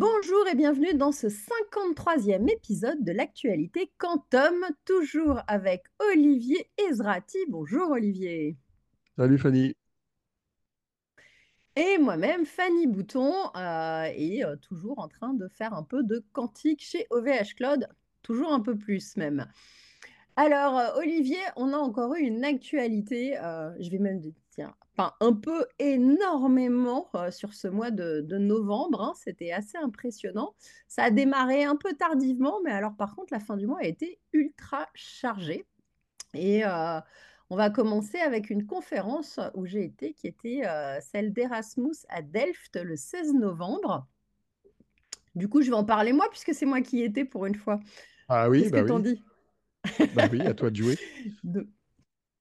Bonjour et bienvenue dans ce 53e épisode de l'actualité Quantum, toujours avec Olivier Ezrati. Bonjour Olivier. Salut Fanny. Et moi-même, Fanny Bouton, euh, et euh, toujours en train de faire un peu de quantique chez OVH Cloud, toujours un peu plus même. Alors, euh, Olivier, on a encore eu une actualité, je vais même dire, enfin, un peu énormément sur ce mois de, novembre. Hein, c'était assez impressionnant. Ça a démarré un peu tardivement, mais alors par contre, la fin du mois a été ultra chargée. Et on va commencer avec une conférence où j'ai été, qui était celle d'Erasmus à Delft le 16 novembre. Du coup, je vais en parler moi, puisque c'est moi qui y étais pour une fois. Ah oui, Qu'est-ce bah que t'en oui. dis? Bah oui, à toi de jouer.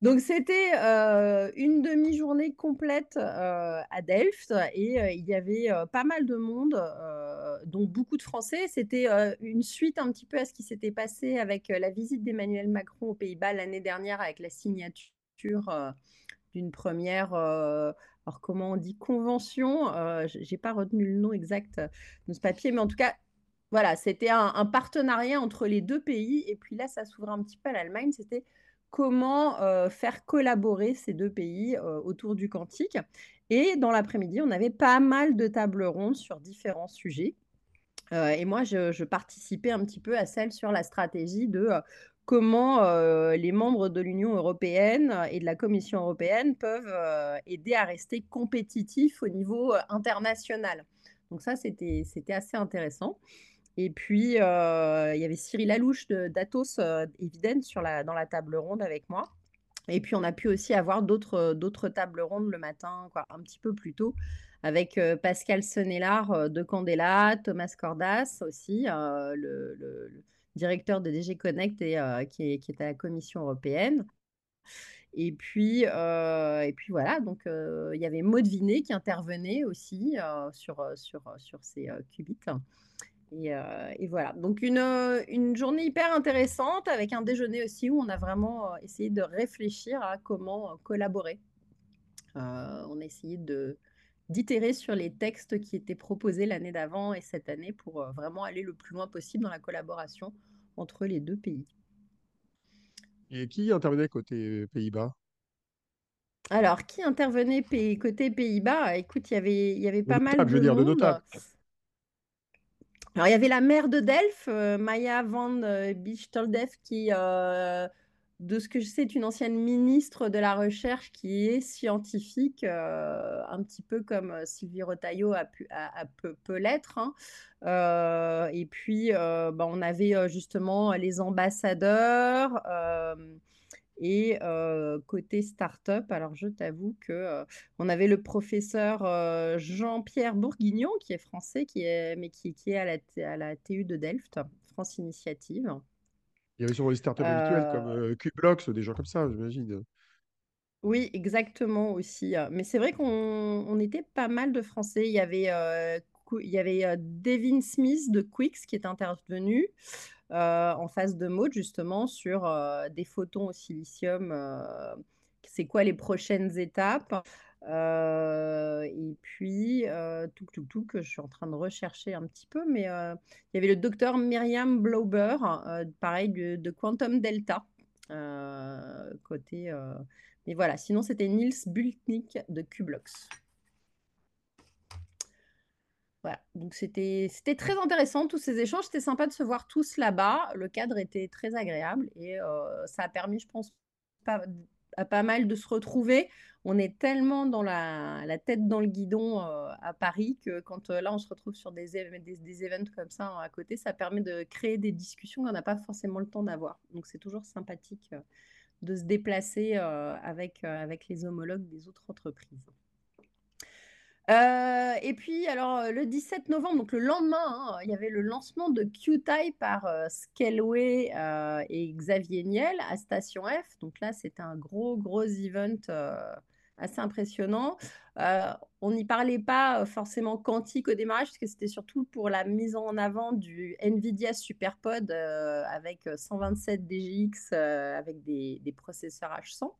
Donc c'était une demi-journée complète à Delft et il y avait pas mal de monde, dont beaucoup de Français. C'était une suite un petit peu à ce qui s'était passé avec la visite d'Emmanuel Macron aux Pays-Bas l'année dernière avec la signature d'une première, alors comment on dit, convention. J'ai pas retenu le nom exact de ce papier, mais en tout cas, voilà, c'était un, un partenariat entre les deux pays. Et puis là, ça s'ouvrait un petit peu à l'Allemagne. C'était comment faire collaborer ces deux pays autour du quantique. Et dans l'après-midi, on avait pas mal de tables rondes sur différents sujets. et moi, je, participais un petit peu à celle sur la stratégie de comment les membres de l'Union européenne et de la Commission européenne peuvent aider à rester compétitifs au niveau international. Donc ça, c'était assez intéressant. Et puis, il y avait Cyril Alouche d'Atos euh, Eviden sur la, dans la table ronde avec moi. Et puis, on a pu aussi avoir d'autres, tables rondes le matin, quoi, un petit peu plus tôt, avec Pascal Senelard de Candela, Thomas Cordas aussi, le, directeur de DG Connect et, qui, est, qui, est, à la Commission européenne. Et puis, et puis voilà, donc il y avait Maud Vinet qui intervenait aussi sur, sur, sur ces qubits. Et, voilà, donc une, une, journée hyper intéressante avec un déjeuner aussi où on a vraiment essayé de réfléchir à comment collaborer. on a essayé de d'itérer sur les textes qui étaient proposés l'année d'avant et cette année pour vraiment aller le plus loin possible dans la collaboration entre les deux pays. Et qui intervenait côté Pays-Bas? Alors, qui intervenait côté Pays-Bas? Écoute, y il y avait pas mal de je veux dire, monde. De alors, il y avait la maire de Delft, euh, Maya van euh, Bichteldev, qui, euh, de ce que je sais, est une ancienne ministre de la Recherche qui est scientifique, un petit peu comme Sylvie Rotaillot a pu, peut, l'être. Hein. et puis, bah, on avait justement les ambassadeurs. Et côté start-up, alors je t'avoue que on avait le professeur Jean-Pierre Bourguignon, qui est français, qui est, mais qui, qui est à la, à la TU de Delft, France Initiative. Il y avait sûrement les startups habituelles comme Qblox, des gens comme ça, j'imagine. Oui, exactement aussi. Mais c'est vrai qu'on était pas mal de Français. Il y avait, il y avait Devin Smith de Quix qui est intervenu. Euh, en face de Maud, justement, sur euh, des photons au silicium. Euh, c'est quoi les prochaines étapes et puis, tout, tout, tout, que je suis en train de rechercher un petit peu, mais il y avait le docteur Myriam Blauber, pareil, de, Quantum Delta, côté. mais voilà, sinon, c'était Niels Bultnik de Qblox. Voilà, donc c'était très intéressant, tous ces échanges. C'était sympa de se voir tous là-bas. Le cadre était très agréable et ça a permis, je pense, à pas mal de se retrouver. On est tellement dans la, tête dans le guidon à Paris que quand là, on se retrouve sur des, des, des events comme ça hein, à côté, ça permet de créer des discussions qu'on n'a pas forcément le temps d'avoir. Donc c'est toujours sympathique de se déplacer avec les homologues des autres entreprises. Euh, et puis, alors, euh, le 17 novembre, donc le lendemain, hein, il y avait le lancement de QTI par euh, Scaleway et Xavier Niel à Station F. Donc là, c'était un gros, gros event assez impressionnant. on n'y parlait pas forcément quantique au démarrage, parce que c'était surtout pour la mise en avant du NVIDIA SuperPod avec 127 DGX avec des, des processeurs H100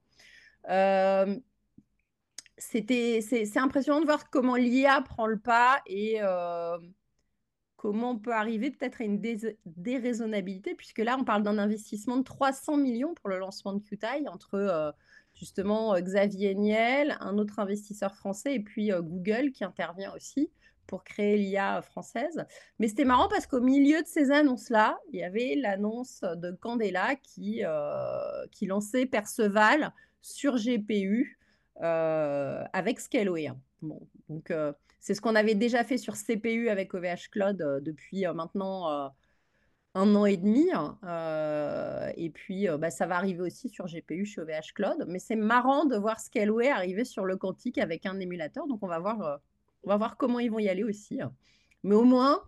c'était, c'est, impressionnant de voir comment l'IA prend le pas et, euh, comment on peut arriver peut-être à une déraisonnabilité, puisque là, on parle d'un investissement de 300 millions pour le lancement de QTI entre euh, justement Xavier Niel, un autre investisseur français, et puis Google qui intervient aussi pour créer l'IA française. Mais c'était marrant parce qu'au milieu de ces annonces-là, il y avait l'annonce de Candela qui, euh, qui lançait Perceval sur GPU euh, avec Scaleway. Bon, donc, euh, c'est ce qu'on avait déjà fait sur CPU avec OVH Cloud depuis maintenant un an et demi. et puis, bah, ça va arriver aussi sur GPU chez OVH Cloud. Mais c'est marrant de voir Scaleway arriver sur le quantique avec un émulateur. Donc, on va voir on va voir comment ils vont y aller aussi. Hein. Mais au moins,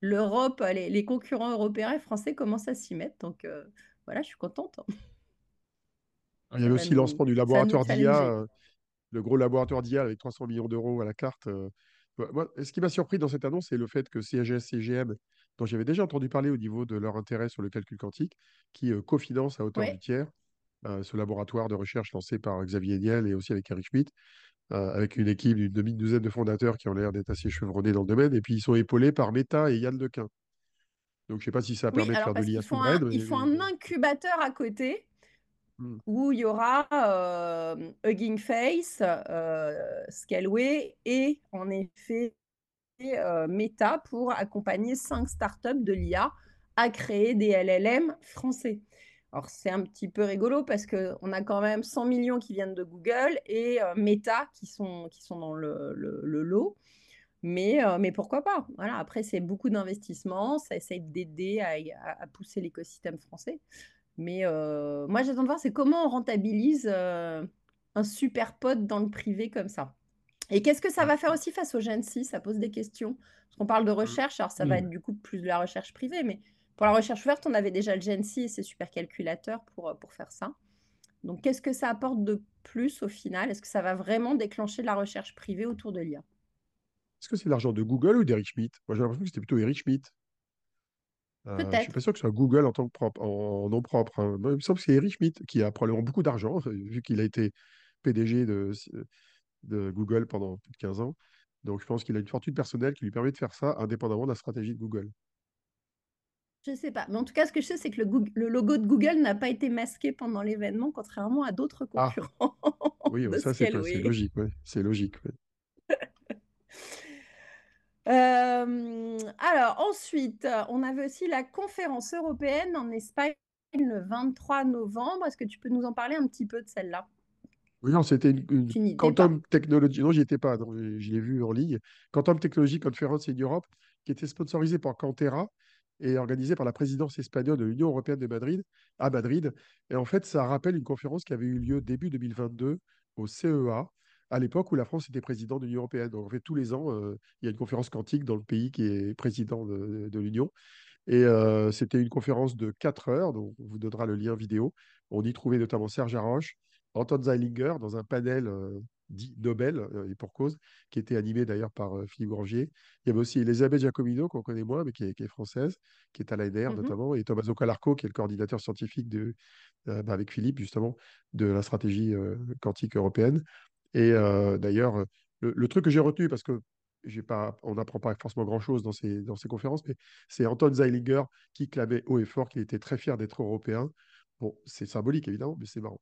l'Europe, les, concurrents européens et français commencent à s'y mettre. Donc euh, voilà, je suis contente. Il y avait aussi le lancement du laboratoire d'IA, euh, le gros laboratoire d'IA avec 300 millions d'euros à la carte. Euh. ce qui m'a surpris dans cette annonce, c'est le fait que CGS, CGM, dont j'avais déjà entendu parler au niveau de leur intérêt sur le calcul quantique, qui cofinancent à hauteur du tiers ce laboratoire de recherche lancé par Xavier Niel et aussi avec Eric Schmidt. Euh, avec une équipe d'une demi-douzaine de fondateurs qui ont l'air d'être assez chevronnés dans le domaine. Et puis, ils sont épaulés par Meta et Yann Lequin. Donc, je ne sais pas si ça permet de faire de l'IA souveraine. Il faut un incubateur à côté hmm. où il y aura euh, Hugging Face, euh, Scaleway et en effet euh, Meta pour accompagner cinq startups de l'IA à créer des LLM français. Alors, c'est un petit peu rigolo parce qu'on a quand même 100 millions qui viennent de Google et euh, Meta qui sont, qui sont dans le, lot. Mais, mais pourquoi pas? Voilà, Après, c'est beaucoup d'investissements, ça essaye d'aider à, pousser l'écosystème français. Mais euh, moi, j'attends de voir, c'est comment on rentabilise un super pote dans le privé comme ça. Et qu'est-ce que ça va faire aussi face au Gen 6 Ça pose des questions. Parce qu'on parle de mmh. recherche, alors ça va être du coup plus de la recherche privée, mais pour la recherche ouverte, on avait déjà le GenSci et ses supercalculateurs pour, euh, pour faire ça. Donc, qu'est-ce que ça apporte de plus au final? Est-ce que ça va vraiment déclencher de la recherche privée autour de l'IA Est-ce que c'est l'argent de Google ou d'Eric Schmidt? Moi, j'ai l'impression que c'était plutôt Eric Schmidt. Euh, je ne suis pas sûr que ce soit Google en tant que propre, en, nom propre. Hein. il me semble que c'est Eric Schmidt qui a probablement beaucoup d'argent, vu qu'il a été PDG de, de Google pendant plus de 15 ans. Donc, je pense qu'il a une fortune personnelle qui lui permet de faire ça indépendamment de la stratégie de Google. Je ne sais pas. Mais en tout cas, ce que je sais, c'est que le, logo de Google n'a pas été masqué pendant l'événement, contrairement à d'autres ah. concurrents. Oui, ça, c'est logique. C'est logique. Euh, alors, ensuite, on avait aussi la conférence européenne en Espagne le 23 novembre. Est-ce que tu peux nous en parler un petit peu de celle-là? Oui, non, c'était une, Quantum Technology. Non, j'y étais pas, je l'ai vu en ligne. Quantum Technology Conference in Europe, qui était sponsorisée par Cantera et organisée par la présidence espagnole de l'Union européenne de Madrid, à Madrid. Et en fait, ça rappelle une conférence qui avait eu lieu début 2022 au CEA, à l'époque où la France était président de l'Union européenne. Donc, en fait, tous les ans, euh, il y a une conférence quantique dans le pays qui est président de, l'Union. Et euh, c'était une conférence de 4 heures, donc on vous donnera le lien vidéo. On y trouvait notamment Serge Haroche, Anton Zeilinger dans un panel euh, dit Nobel, et pour cause, qui était animé d'ailleurs par Philippe Grangier. Il y avait aussi Elisabeth Giacomino, qu'on connaît moins, mais qui est, française, qui est à l'ANR mmh notamment, et Tommaso Calarco, qui est le coordinateur scientifique de, bah, avec Philippe, justement, de la stratégie quantique européenne. Et d'ailleurs, le, truc que j'ai retenu, parce que pas, on n'apprend pas forcément grand-chose dans ces, dans ces conférences, mais c'est Anton Zeilinger qui clamait haut et fort qu'il était très fier d'être européen. Bon, c'est symbolique évidemment, mais c'est marrant.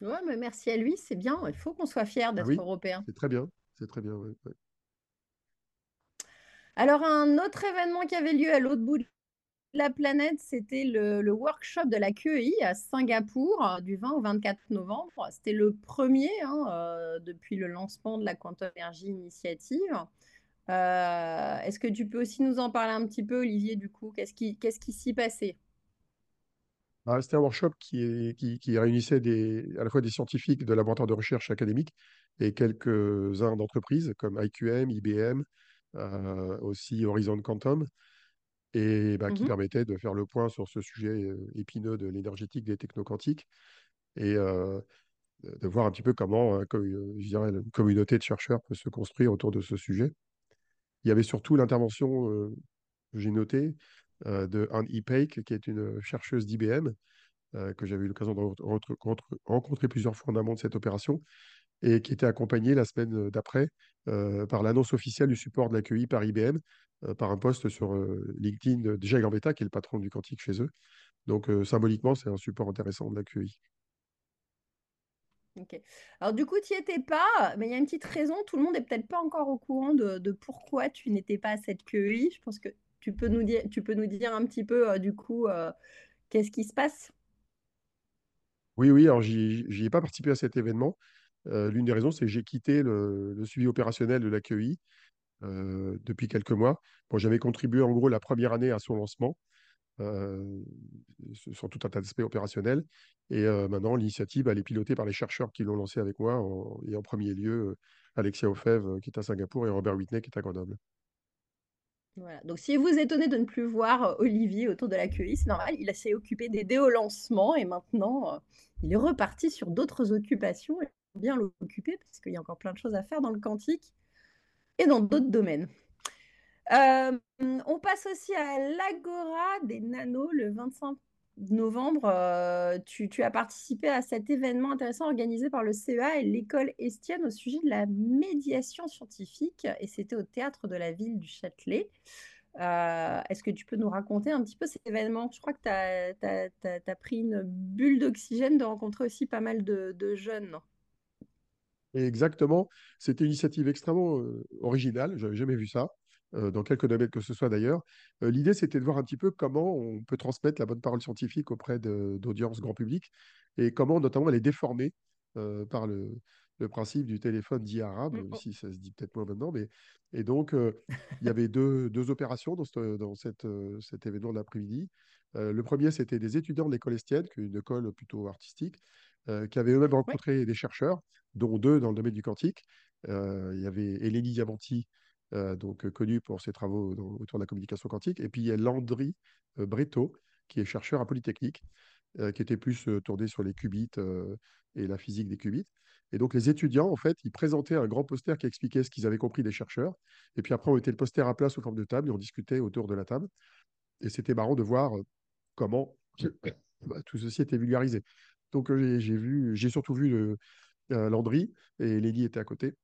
Ouais, mais merci à lui, c'est bien. Il faut qu'on soit fier ah d'être européen. C'est très bien, c'est très bien. Alors, un autre événement qui avait lieu à l'autre bout de la planète, c'était le, workshop de la QEI à Singapour euh, du 20 au 24 novembre. C'était le premier hein, euh, depuis le lancement de la Quantum Energy Initiative. Euh, est-ce que tu peux aussi nous en parler un petit peu, Olivier, du coup? Qu'est-ce qui s'y passait? Bah, c'était un workshop qui, réunissait à la fois des scientifiques de laboratoires de recherche académiques et quelques-uns d'entreprises comme IQM, IBM, aussi Horizon Quantum, et bah, qui mmh permettait de faire le point sur ce sujet épineux de l'énergétique des technoquantiques et euh, de voir un petit peu comment je dirais, une communauté de chercheurs peut se construire autour de ce sujet. Il y avait surtout l'intervention, j'ai notée, euh, de Anne Ipeik, qui est une chercheuse d'IBM, que j'avais eu l'occasion de rencontrer plusieurs fois en amont de cette opération, et qui était accompagné la semaine d'après par l'annonce officielle du support de l'accueil par IBM, par un poste sur LinkedIn de Jay Gambetta, qui est le patron du quantique chez eux. Donc, symboliquement, c'est un support intéressant de l'accueil. Ok. Alors du coup, tu n'y étais pas, mais il y a une petite raison. Tout le monde n'est peut-être pas encore au courant de, pourquoi tu n'étais pas à cette QEI. Je pense que tu peux nous dire, tu peux nous dire un petit peu, du coup, qu'est-ce qui se passe? Oui, oui, alors j'y ai pas participé à cet événement. L'une des raisons, c'est que j'ai quitté le, suivi opérationnel de l'accueil depuis quelques mois. Bon, J'avais contribué en gros la première année à son lancement. Euh, sur tout un tas d'aspects opérationnels. Et maintenant, l'initiative, elle est pilotée par les chercheurs qui l'ont lancée avec moi, et en premier lieu, Alexia Ofev, qui est à Singapour, et Robert Whitney, qui est à Grenoble. Voilà. Donc, si vous étonnez de ne plus voir Olivier autour de la QI, c'est normal, il s'est occupé des dés au lancement et maintenant, il est reparti sur d'autres occupations. Bien l'occuper parce qu'il y a encore plein de choses à faire dans le quantique et dans d'autres domaines. Euh, on passe aussi à l'Agora des Nanos le 25 novembre. Euh, tu, as participé à cet événement intéressant organisé par le CEA et l'école Estienne au sujet de la médiation scientifique et c'était au théâtre de la ville du Châtelet. Euh, est-ce que tu peux nous raconter un petit peu cet événement? Je crois que tu as, pris une bulle d'oxygène de rencontrer aussi pas mal de jeunes. Exactement. C'était une initiative extrêmement originale. Je n'avais jamais vu ça. Euh, dans quelques domaines que ce soit d'ailleurs. Euh, l'idée, c'était de voir un petit peu comment on peut transmettre la bonne parole scientifique auprès d'audience grand public et comment notamment elle est déformée euh, par le, principe du téléphone dit arabe, même si ça se dit peut-être moins maintenant. Mais... Et donc, il y avait deux, deux opérations dans, dans cette, cet événement de l'après-midi. le premier, c'était des étudiants de l'école Estienne, qui est une école plutôt artistique, qui avaient eux-mêmes rencontré des chercheurs, dont deux dans le domaine du quantique. il y avait Eleni Diamanti, euh, donc euh, connu pour ses travaux autour de la communication quantique. Et puis il y a Landry euh, Breto, qui est chercheur à Polytechnique, qui était plus tourné sur les qubits et la physique des qubits. Et donc les étudiants, en fait, ils présentaient un grand poster qui expliquait ce qu'ils avaient compris des chercheurs. Et puis après, on mettait le poster à plat sous forme de table et on discutait autour de la table. Et c'était marrant de voir comment bah, tout ceci était vulgarisé. Donc j'ai vu, j'ai surtout vu Landry et Lélie était à côté.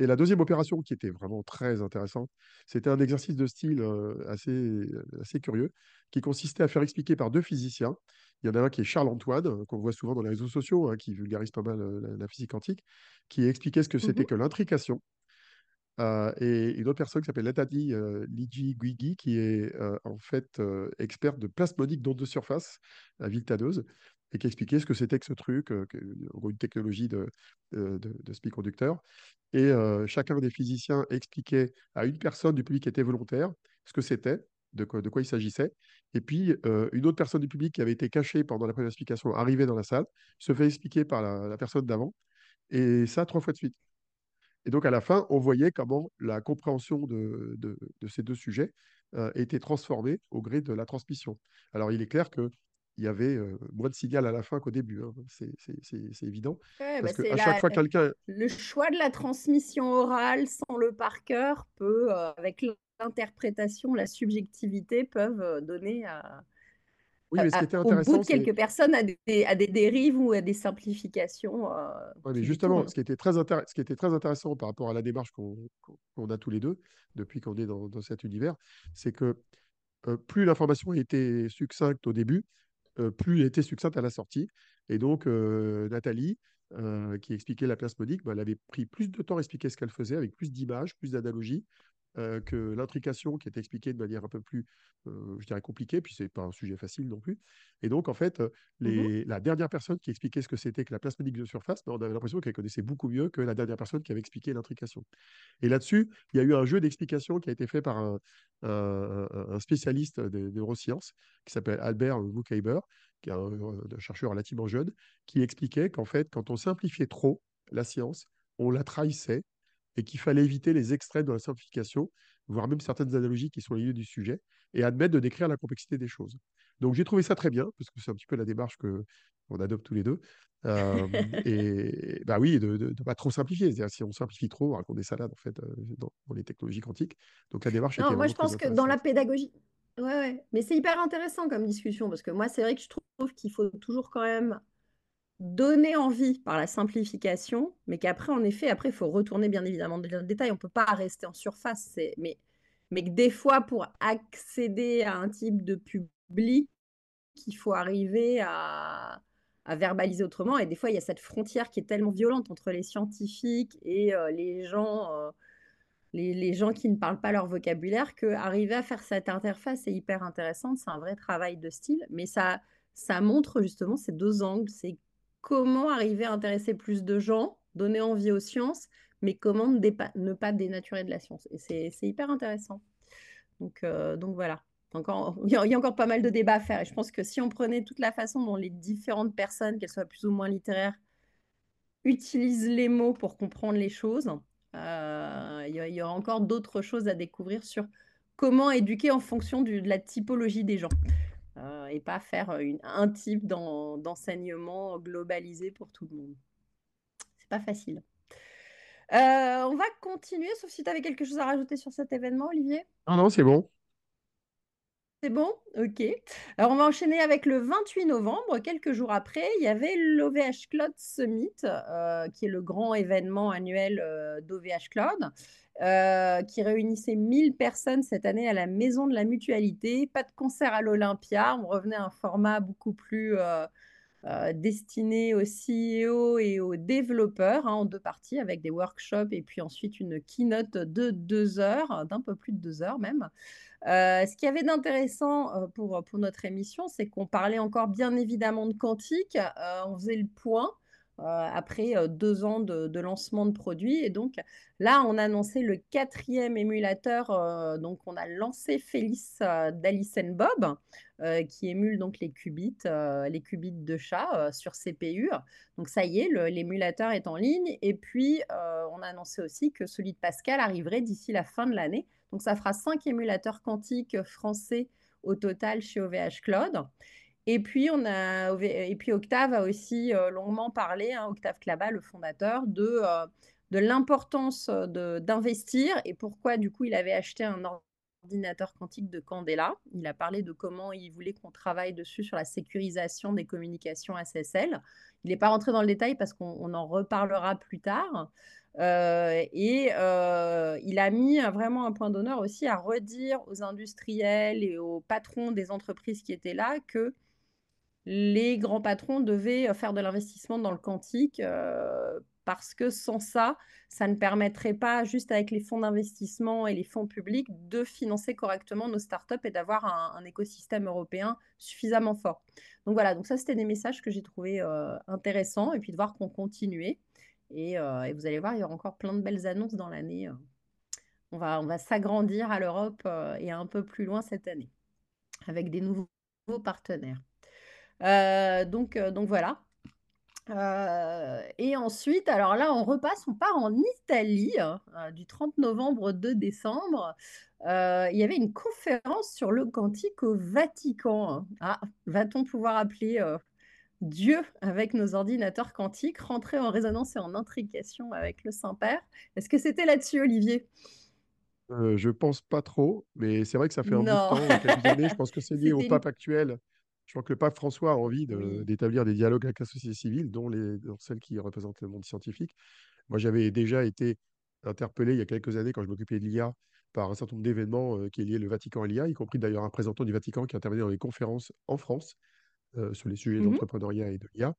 Et la deuxième opération, qui était vraiment très intéressante, c'était un exercice de style euh, assez, euh, assez curieux, qui consistait à faire expliquer par deux physiciens. Il y en a un qui est Charles-Antoine, euh, qu'on voit souvent dans les réseaux sociaux, hein, qui vulgarise pas mal la, physique quantique, qui expliquait ce que c'était mmh que l'intrication. et une autre personne qui s'appelle Nathalie Ligi Guigui, qui est en fait experte de plasmonique d'onde de surface à Viltadeuse, et qui expliquait ce que c'était que ce truc, une technologie de, de, de, conducteur. Et chacun des physiciens expliquait à une personne du public qui était volontaire ce que c'était, de quoi, de quoi il s'agissait. Et puis, une autre personne du public qui avait été cachée pendant la première explication arrivait dans la salle, se fait expliquer par la, personne d'avant, et ça trois fois de suite. Et donc, à la fin, on voyait comment la compréhension de, de, ces deux sujets était transformée au gré de la transmission. Alors, il est clair que il y avait moins de signal à la fin qu'au début. Hein. C'est évident. parce bah, que à chaque fois quelqu'un. Le choix de la transmission orale sans le par cœur peut, avec l'interprétation, la subjectivité, peuvent donner à. Oui, mais ce qui était intéressant, au bout de quelques personnes à des, à des, dérives ou à des simplifications. Oui, mais justement, ce qui, était très ce qui était très intéressant par rapport à la démarche qu'on a tous les deux depuis qu'on est dans, dans, cet univers, c'est que plus l'information était succincte au début, euh, plus elle était succincte à la sortie. Et donc, euh, Nathalie, euh, qui expliquait la plasmodique, bah, elle avait pris plus de temps à expliquer ce qu'elle faisait, avec plus d'images, plus d'analogies, euh, que l'intrication qui est expliquée de manière un peu plus, euh, je dirais, compliquée, puis c'est pas un sujet facile non plus. Et donc, en fait, euh, mmh la dernière personne qui expliquait ce que c'était que la plasmodique de surface, bah, on avait l'impression qu'elle connaissait beaucoup mieux que la dernière personne qui avait expliqué l'intrication. Et là-dessus, il y a eu un jeu d'explication qui a été fait par un, un, spécialiste des neurosciences qui s'appelle Albert Wukheiber, qui est un, un chercheur relativement jeune, qui expliquait qu'en fait, quand on simplifiait trop la science, on la trahissait et qu'il fallait éviter les extraits de la simplification, voire même certaines analogies qui sont liées du sujet, et admettre de décrire la complexité des choses. Donc j'ai trouvé ça très bien, parce que c'est un petit peu la démarche que on adopte tous les deux. Euh, et bah oui, de ne pas trop simplifier. C'est-à-dire si on simplifie trop, on raconte des salades en fait euh, dans, les technologies quantiques. Donc la démarche. Non, moi je pense que dans la pédagogie. Ouais, ouais. Mais c'est hyper intéressant comme discussion parce que moi c'est vrai que je trouve qu'il faut toujours quand même donner envie par la simplification, mais qu'après, en effet, après, il faut retourner bien évidemment dans le détail. On ne peut pas rester en surface, mais, mais que des fois, pour accéder à un type de public, il faut arriver à, verbaliser autrement. Et des fois, il y a cette frontière qui est tellement violente entre les scientifiques et euh, les gens. Euh, les, gens qui ne parlent pas leur vocabulaire, que arriver à faire cette interface est hyper intéressante. C'est un vrai travail de style, mais ça, ça montre justement ces deux angles. Comment arriver à intéresser plus de gens, donner envie aux sciences, mais comment ne, pas dénaturer de la science. Et c'est hyper intéressant. Donc, euh, donc voilà. Il, y a, encore pas mal de débats à faire. Et je pense que si on prenait toute la façon dont les différentes personnes, qu'elles soient plus ou moins littéraires, utilisent les mots pour comprendre les choses, euh, il, y aura encore d'autres choses à découvrir sur comment éduquer en fonction de la typologie des gens. Euh, et pas faire un type d'enseignement globalisé pour tout le monde. C'est pas facile. Euh, on va continuer, sauf si tu avais quelque chose à rajouter sur cet événement, Olivier? Non, non, c'est bon. C'est bon? Ok. Alors, on va enchaîner avec le 28 novembre. Quelques jours après, il y avait l'OVH Cloud Summit, euh, qui est le grand événement annuel euh, d'OVH Cloud, euh, qui réunissait 1000 personnes cette année à la Maison de la Mutualité. Pas de concert à l'Olympia. On revenait à un format beaucoup plus destiné aux CEO et aux développeurs, hein, en deux parties, avec des workshops et puis ensuite une keynote de deux heures, d'un peu plus de deux heures même. Euh, ce qu'il y avait d'intéressant euh, pour, pour notre émission, c'est qu'on parlait encore bien évidemment de quantique. Euh, on faisait le point après deux ans de, lancement de produits. Et donc là, on a annoncé le quatrième émulateur. donc on a lancé Félix d'Alice Bob, qui émule donc les qubits, les qubits de chat sur CPU. Donc ça y est, l'émulateur est en ligne. Et puis on a annoncé aussi que celui de Pascal arriverait d'ici la fin de l'année. Donc, ça fera cinq émulateurs quantiques français au total chez OVH Cloud. Et puis, on a, et puis Octave a aussi euh, longuement parlé, hein, Octave Klaba, le fondateur, de, euh, de l'importance d'investir et pourquoi, du coup, il avait acheté un ordinateur quantique de Candela. Il a parlé de comment il voulait qu'on travaille dessus sur la sécurisation des communications SSL. Il n'est pas rentré dans le détail parce qu'on en reparlera plus tard. Euh, et euh, il a mis vraiment un point d'honneur aussi à redire aux industriels et aux patrons des entreprises qui étaient là que les grands patrons devaient faire de l'investissement dans le quantique euh, parce que sans ça, ça ne permettrait pas, juste avec les fonds d'investissement et les fonds publics, de financer correctement nos startups et d'avoir un, écosystème européen suffisamment fort. Donc voilà, donc ça c'était des messages que j'ai trouvé intéressants et puis de voir qu'on continuait. Euh, et, vous allez voir, il y aura encore plein de belles annonces dans l'année. Euh. On va, on va s'agrandir à l'Europe euh, et un peu plus loin cette année, avec des nouveaux partenaires. Donc, donc voilà. et ensuite, alors là, on repasse, on part en Italie du 30 novembre au 2 décembre. il y avait une conférence sur le quantique au Vatican. Ah, va-t-on pouvoir appeler Dieu avec nos ordinateurs quantiques, rentrer en résonance et en intrication avec le Saint-Père? Est-ce que c'était là-dessus, Olivier? Euh, Je pense pas trop, mais c'est vrai que ça fait un bout de temps, quelques années. Je pense que c'est lié au pape actuel. Je crois que le pape François a envie d'établir des dialogues avec la société civile, dont, les, celles qui représentent le monde scientifique. Moi, j'avais déjà été interpellé il y a quelques années, quand je m'occupais de l'IA, par un certain nombre d'événements euh, qui est lié le Vatican et l'IA, y compris d'ailleurs un représentant du Vatican qui intervenait dans les conférences en France euh, sur les sujets mmh d'entrepreneuriat et de l'IA.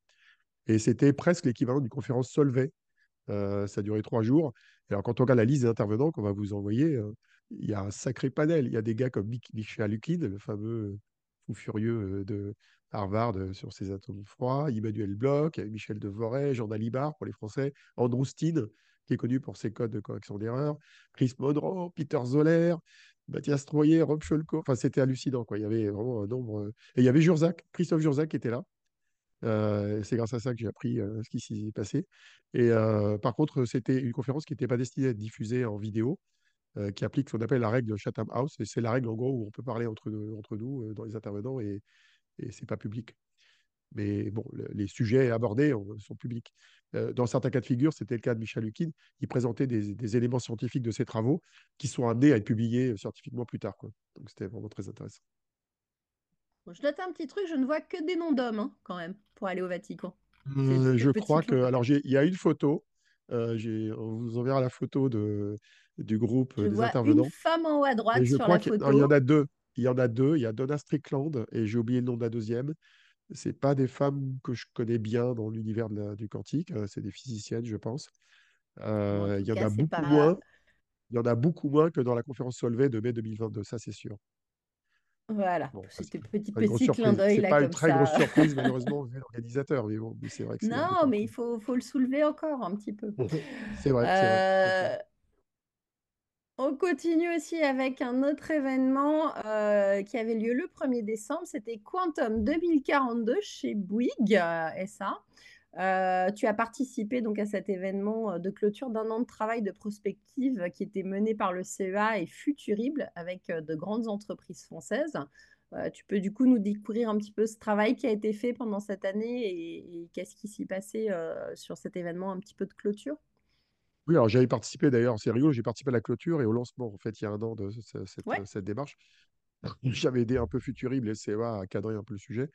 Et c'était presque l'équivalent d'une conférence Solvay. Euh, ça a duré trois jours. Et alors, quand on regarde la liste des intervenants qu'on va vous envoyer, il y a un sacré panel. Il y a des gars comme Michel Lukin, le fameux furieux de Harvard sur ses atomes froids, Emmanuel Bloch, Michel Devoret, Jean Dalibard pour les Français, Andrew Steen, qui est connu pour ses codes de correction d'erreur, Chris Monroe, Peter Zoller, Mathias Troyer, Rob Scholko. Enfin, c'était hallucinant. Quoi. Il y avait vraiment un nombre. Euh, et il y avait Jurzac, Christophe Jurzac qui était là. Euh, c'est grâce à ça que j'ai appris euh, ce qui s'est passé. Et par contre, c'était une conférence qui n'était pas destinée à être diffusée en vidéo, qui applique ce qu'on appelle la règle de Chatham House. Et c'est la règle, en gros, où on peut parler entre, entre nous, dans les intervenants, et, et c'est pas public. Mais bon, les sujets abordés sont publics. Euh, dans certains cas de figure, c'était le cas de Michel Lukin, il présentait des, éléments scientifiques de ses travaux qui sont amenés à être publiés scientifiquement plus tard. Quoi. Donc c'était vraiment très intéressant. je note un petit truc, je ne vois que des noms d'hommes hein, quand même pour aller au Vatican. je crois que. Alors, il y a une photo. On vous enverra la photo de, du groupe je des vois intervenants. Une femme en haut à droite sur la photo. Il y en a deux. Il y en a deux. Il y a Donna Strickland et j'ai oublié le nom de la deuxième. C'est pas des femmes que je connais bien dans l'univers du quantique. C'est des physiciennes, je pense. il y en a beaucoup moins. Il y en a beaucoup moins que dans la conférence Solvay de mai 2022, ça c'est sûr. Voilà, c'était petit petit clin d'œil. C'est pas une très grosse surprise malheureusement vu l'organisateur, mais bon, c'est vrai que Non, mais il faut, faut, le soulever encore un petit peu. c'est vrai. Euh... On continue aussi avec un autre événement euh, qui avait lieu le 1er décembre. C'était Quantum 2042 chez Bouygues euh, SA. Euh, tu as participé donc à cet événement de clôture d'un an de travail de prospective qui était mené par le CEA et Futurible avec de grandes entreprises françaises. tu peux du coup nous découvrir un petit peu ce travail qui a été fait pendant cette année et qu'est-ce qui s'y passait sur cet événement un petit peu de clôture? Oui, alors j'avais participé d'ailleurs, c'est rigolo, j'ai participé à la clôture et au lancement, en fait, il y a un an de cette, démarche. J'avais aidé un peu Futurible et CEA à cadrer un peu le sujet.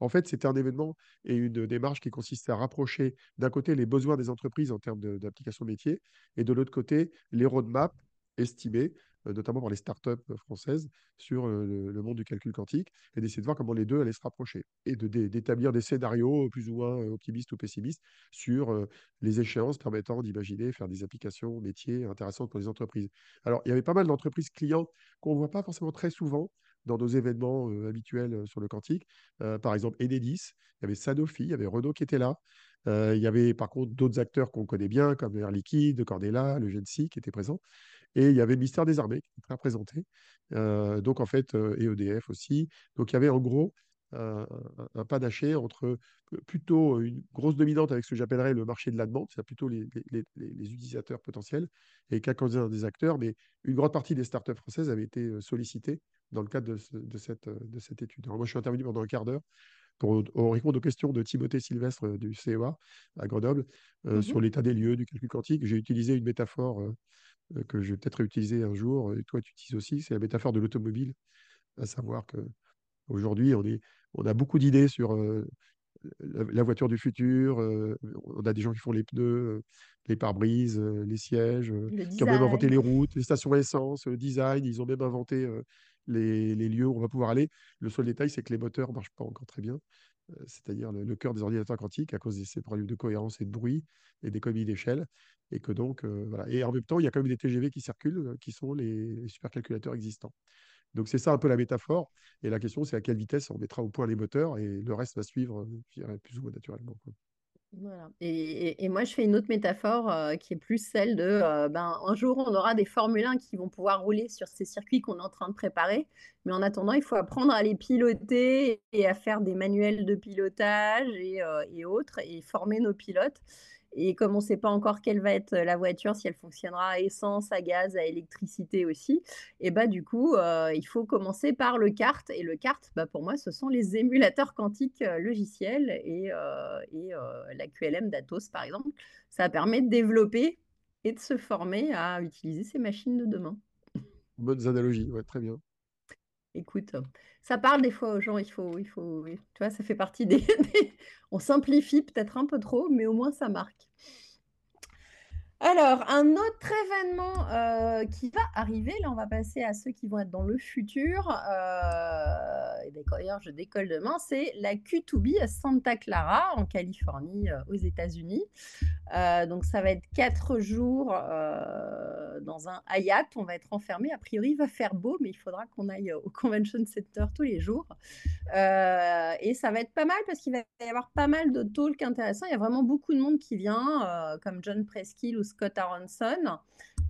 En fait, c'était un événement et une démarche qui consistait à rapprocher d'un côté les besoins des entreprises en termes d'application métier et de l'autre côté les roadmaps estimés euh, notamment par les startups euh, françaises, sur euh, le, monde du calcul quantique, et d'essayer de voir comment les deux allaient se rapprocher, et d'établir des scénarios plus ou moins optimistes ou pessimistes sur les échéances permettant d'imaginer faire des applications métiers intéressantes pour les entreprises. Alors, il y avait pas mal d'entreprises clients qu'on ne voit pas forcément très souvent, dans nos événements habituels sur le quantique. par exemple, Enedis, il y avait Sanofi, il y avait Renault qui était là. il y avait par contre d'autres acteurs qu'on connaît bien, comme Air Liquide, Cordella, le GENSI qui étaient présents. Et il y avait le ministère des Armées qui était représenté. Euh, donc, en fait, euh, et EDF aussi. Donc, il y avait en gros un, panaché entre plutôt une grosse dominante avec ce que j'appellerais le marché de la demande, c'est-à-dire plutôt les, utilisateurs potentiels et quelques-uns des acteurs, mais une grande partie des startups françaises avaient été euh, sollicitées dans le cadre de, cette, de cette étude. Alors moi, je suis intervenu pendant un quart d'heure pour répondre aux questions de Timothée Sylvestre du CEA à Grenoble mmh sur l'état des lieux du calcul quantique. J'ai utilisé une métaphore euh, que je vais peut-être réutiliser un jour, et toi tu utilises aussi, c'est la métaphore de l'automobile, à savoir que aujourd'hui on, on a beaucoup d'idées sur euh, la, voiture du futur, euh, on a des gens qui font les pneus, les pare-brises, les sièges, qui ont même inventé les routes, les stations essence, le design, ils ont même inventé les, lieux où on va pouvoir aller. Le seul détail, c'est que les moteurs ne marchent pas encore très bien. Euh, c'est-à-dire le, cœur des ordinateurs quantiques à cause de ces problèmes de cohérence et de bruit et d'économie d'échelle. Et que donc, euh, voilà. Et en même temps, il y a quand même des TGV qui circulent, euh, qui sont les, supercalculateurs existants. Donc c'est ça un peu la métaphore. Et la question, c'est à quelle vitesse on mettra au point les moteurs et le reste va suivre plus ou moins naturellement. Et, moi, je fais une autre métaphore euh, qui est plus celle de euh, ben, un jour, on aura des Formule 1 qui vont pouvoir rouler sur ces circuits qu'on est en train de préparer. Mais en attendant, il faut apprendre à les piloter et à faire des manuels de pilotage et, euh, et autres et former nos pilotes. Et comme on ne sait pas encore quelle va être la voiture, si elle fonctionnera à essence, à gaz, à électricité aussi, et bah du coup, il faut commencer par le kart. Et le kart, bah, pour moi, ce sont les émulateurs quantiques logiciels et, et la QLM d'Atos, par exemple. Ça permet de développer et de se former à utiliser ces machines de demain. Bonnes analogies, ouais, très bien. Écoute, ça parle des fois aux gens, il faut, il faut, tu vois, ça fait partie des, on simplifie peut-être un peu trop, mais au moins ça marque. Alors, un autre événement euh, qui va arriver, là on va passer à ceux qui vont être dans le futur, euh, et d'ailleurs je décolle demain, c'est la Q2B à Santa Clara en Californie euh, aux États-Unis. donc ça va être quatre jours dans un Hayat, on va être enfermé, a priori il va faire beau, mais il faudra qu'on aille au Convention Center tous les jours. et ça va être pas mal parce qu'il va y avoir pas mal de talks intéressants, il y a vraiment beaucoup de monde qui vient, comme John Preskill ou Scott Aronson.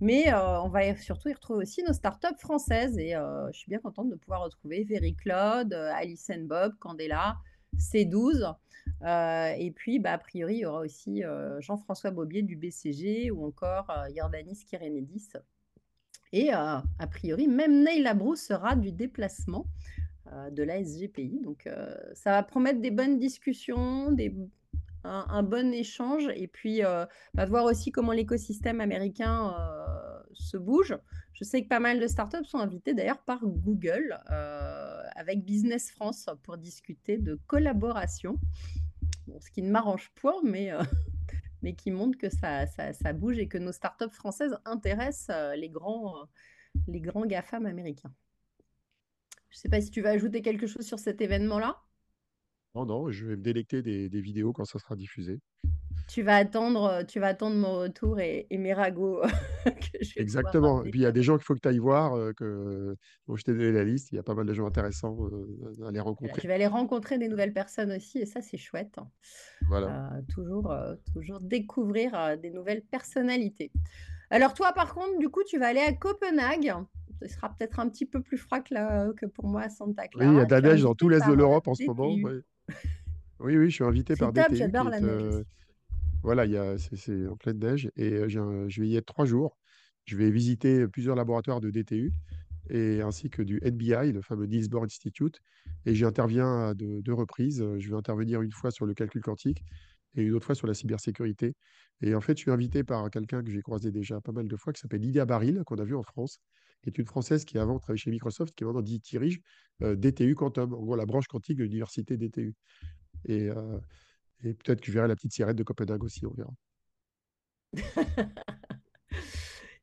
Mais euh, on va surtout y retrouver aussi nos startups françaises. Et euh, je suis bien contente de pouvoir retrouver Very Claude, euh, Alice Bob, Candela, C12. et puis, bah, a priori, il y aura aussi Jean-François Bobier du BCG ou encore Jordanis Kirenedis. Et a priori, même Neil Labrou sera du déplacement de la SGPI. Donc, ça va promettre des bonnes discussions, des un, bon échange et puis euh, bah, voir aussi comment l'écosystème américain euh, se bouge. Je sais que pas mal de startups sont invitées d'ailleurs par Google euh, avec Business France pour discuter de collaboration. ce qui ne m'arrange point, mais, mais qui montre que ça, ça, bouge et que nos startups françaises intéressent les grands, les grands GAFAM américains. Je ne sais pas si tu vas ajouter quelque chose sur cet événement-là? Non, non, je vais me délecter des, des vidéos quand ça sera diffusé. Tu vas attendre, tu vas attendre mon retour et, mes ragots Exactement. Et puis il y a des gens qu'il faut que tu ailles voir. que... je t'ai donné la liste. Il y a pas mal de gens intéressants à les rencontrer. Je vais aller rencontrer des nouvelles personnes aussi et ça, c'est chouette. Voilà. toujours, toujours découvrir des nouvelles personnalités. Alors toi, par contre, du coup, tu vas aller à Copenhague. Ce sera peut-être un petit peu plus froid que, là, que pour moi à Santa Clara. Oui, il y a de la neige dans tout l'est de l'Europe en ce moment. Oui. oui, je suis invité par top, j'adore la neige. Voilà, c'est en pleine neige et je vais y être trois jours. Je vais visiter plusieurs laboratoires de DTU et ainsi que du NBI, le fameux Niels Bohr Institute. Et j'interviens à deux, reprises. Je vais intervenir une fois sur le calcul quantique et une autre fois sur la cybersécurité. Et en fait, je suis invité par quelqu'un que j'ai croisé déjà pas mal de fois, qui s'appelle Lydia Baril, qu'on a vu en France, qui est une Française qui avant travaillait chez Microsoft, qui maintenant dirige DTU Quantum, en gros la branche quantique de l'université DTU. Et, et peut-être que je verrai la petite sirène de Copenhague aussi, on verra.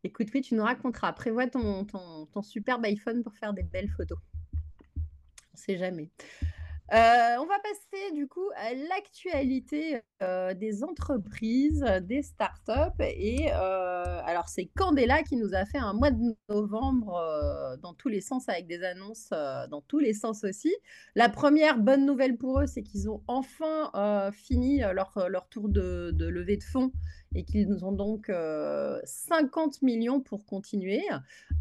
Écoute, oui, tu nous raconteras. Prévois ton, ton, ton superbe iPhone pour faire des belles photos. On ne sait jamais. Euh, on va passer du coup à l'actualité euh, des entreprises, des startups. Et euh, alors, c'est Candela qui nous a fait un mois de novembre dans tous les sens, avec des annonces dans tous les sens aussi. La première bonne nouvelle pour eux, c'est qu'ils ont enfin fini leur, leur tour de, de levée de fonds et qu'ils ont donc 50 millions pour continuer.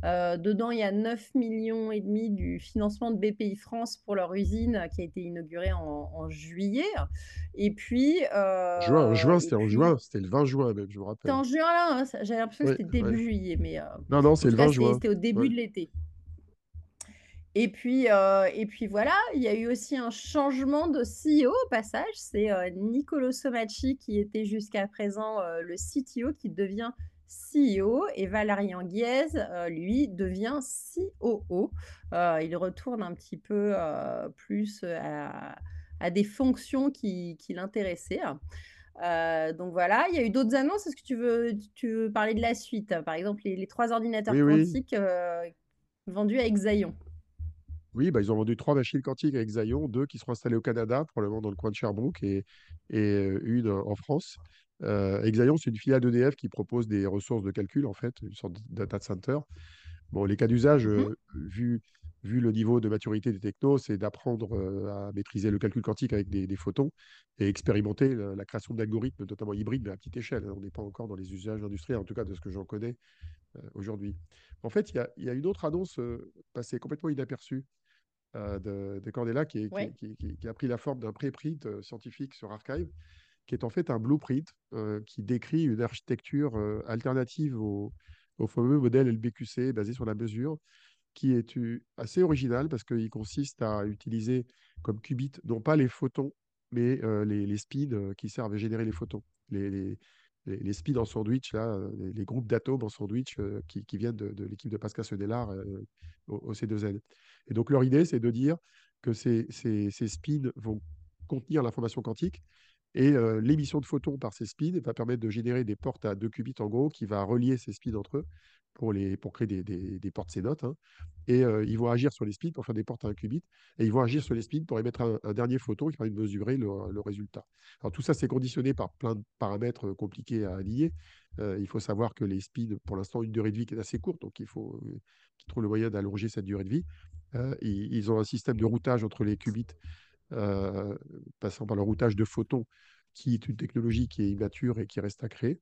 dedans, il y a 9 millions et demi du financement de BPI France pour leur usine qui a été inaugurée en, juillet. Et puis. juin, juin c'était en juin, c'était le 20 juin même, je me rappelle. C'était en juin là, hein, j'avais l'impression que c'était début juillet, mais. non, non, c'est le 20 juin. C'était au début de l'été. Et puis, euh, et puis voilà, il y a eu aussi un changement de CEO au passage. C'est euh, Nicolo Somacci qui était jusqu'à présent euh, le CTO qui devient CEO et Valérian Guiez, lui, devient COO. il retourne un petit peu plus à, des fonctions qui, l'intéressaient. donc voilà, il y a eu d'autres annonces. Est-ce que tu veux, tu veux parler de la suite? Par exemple, les, trois ordinateurs quantiques vendus à Exaion. Oui, bah, ils ont vendu trois machines quantiques avec Xaion, deux qui seront installées au Canada, probablement dans le coin de Sherbrooke, et, et une en France. Euh, c'est une filiale d'EDF qui propose des ressources de calcul, en fait, une sorte de data center. Bon, les cas d'usage, mmh vu, vu le niveau de maturité des technos, c'est d'apprendre à maîtriser le calcul quantique avec des, photons et expérimenter la, création d'algorithmes, notamment hybrides, mais à petite échelle. On n'est pas encore dans les usages industriels, en tout cas de ce que j'en connais aujourd'hui. En fait, il y, y, a une autre annonce passée complètement inaperçue euh, de, Cordella qui, qui, a pris la forme d'un préprint euh, scientifique sur Archive, qui est en fait un blueprint euh, qui décrit une architecture alternative au, fameux modèle LBQC basé sur la mesure, qui est assez original parce qu'il consiste à utiliser comme qubit non pas les photons, mais les, les, speeds qui servent à générer les photons. Les, les, speeds en sandwich, là, les, groupes d'atomes en sandwich qui, viennent de, l'équipe de Pascal Sedelard au, au, C2N. Et donc, leur idée, c'est de dire que ces, ces, speeds vont contenir l'information quantique et l'émission de photons par ces speeds va permettre de générer des portes à 2 qubits en gros qui va relier ces speeds entre eux pour, créer des, portes C-notes. Hein. Et ils vont agir sur les speeds pour faire des portes à 1 qubit. Et ils vont agir sur les speeds pour émettre un, dernier photon qui permet de mesurer le, résultat. Alors tout ça, c'est conditionné par plein de paramètres compliqués à lier. il faut savoir que les speeds, pour l'instant, une durée de vie qui est assez courte. Donc il faut qu'ils trouvent le moyen d'allonger cette durée de vie. Ils, ont un système de routage entre les qubits euh, passant par le routage de photons, qui est une technologie qui est immature et qui reste à créer.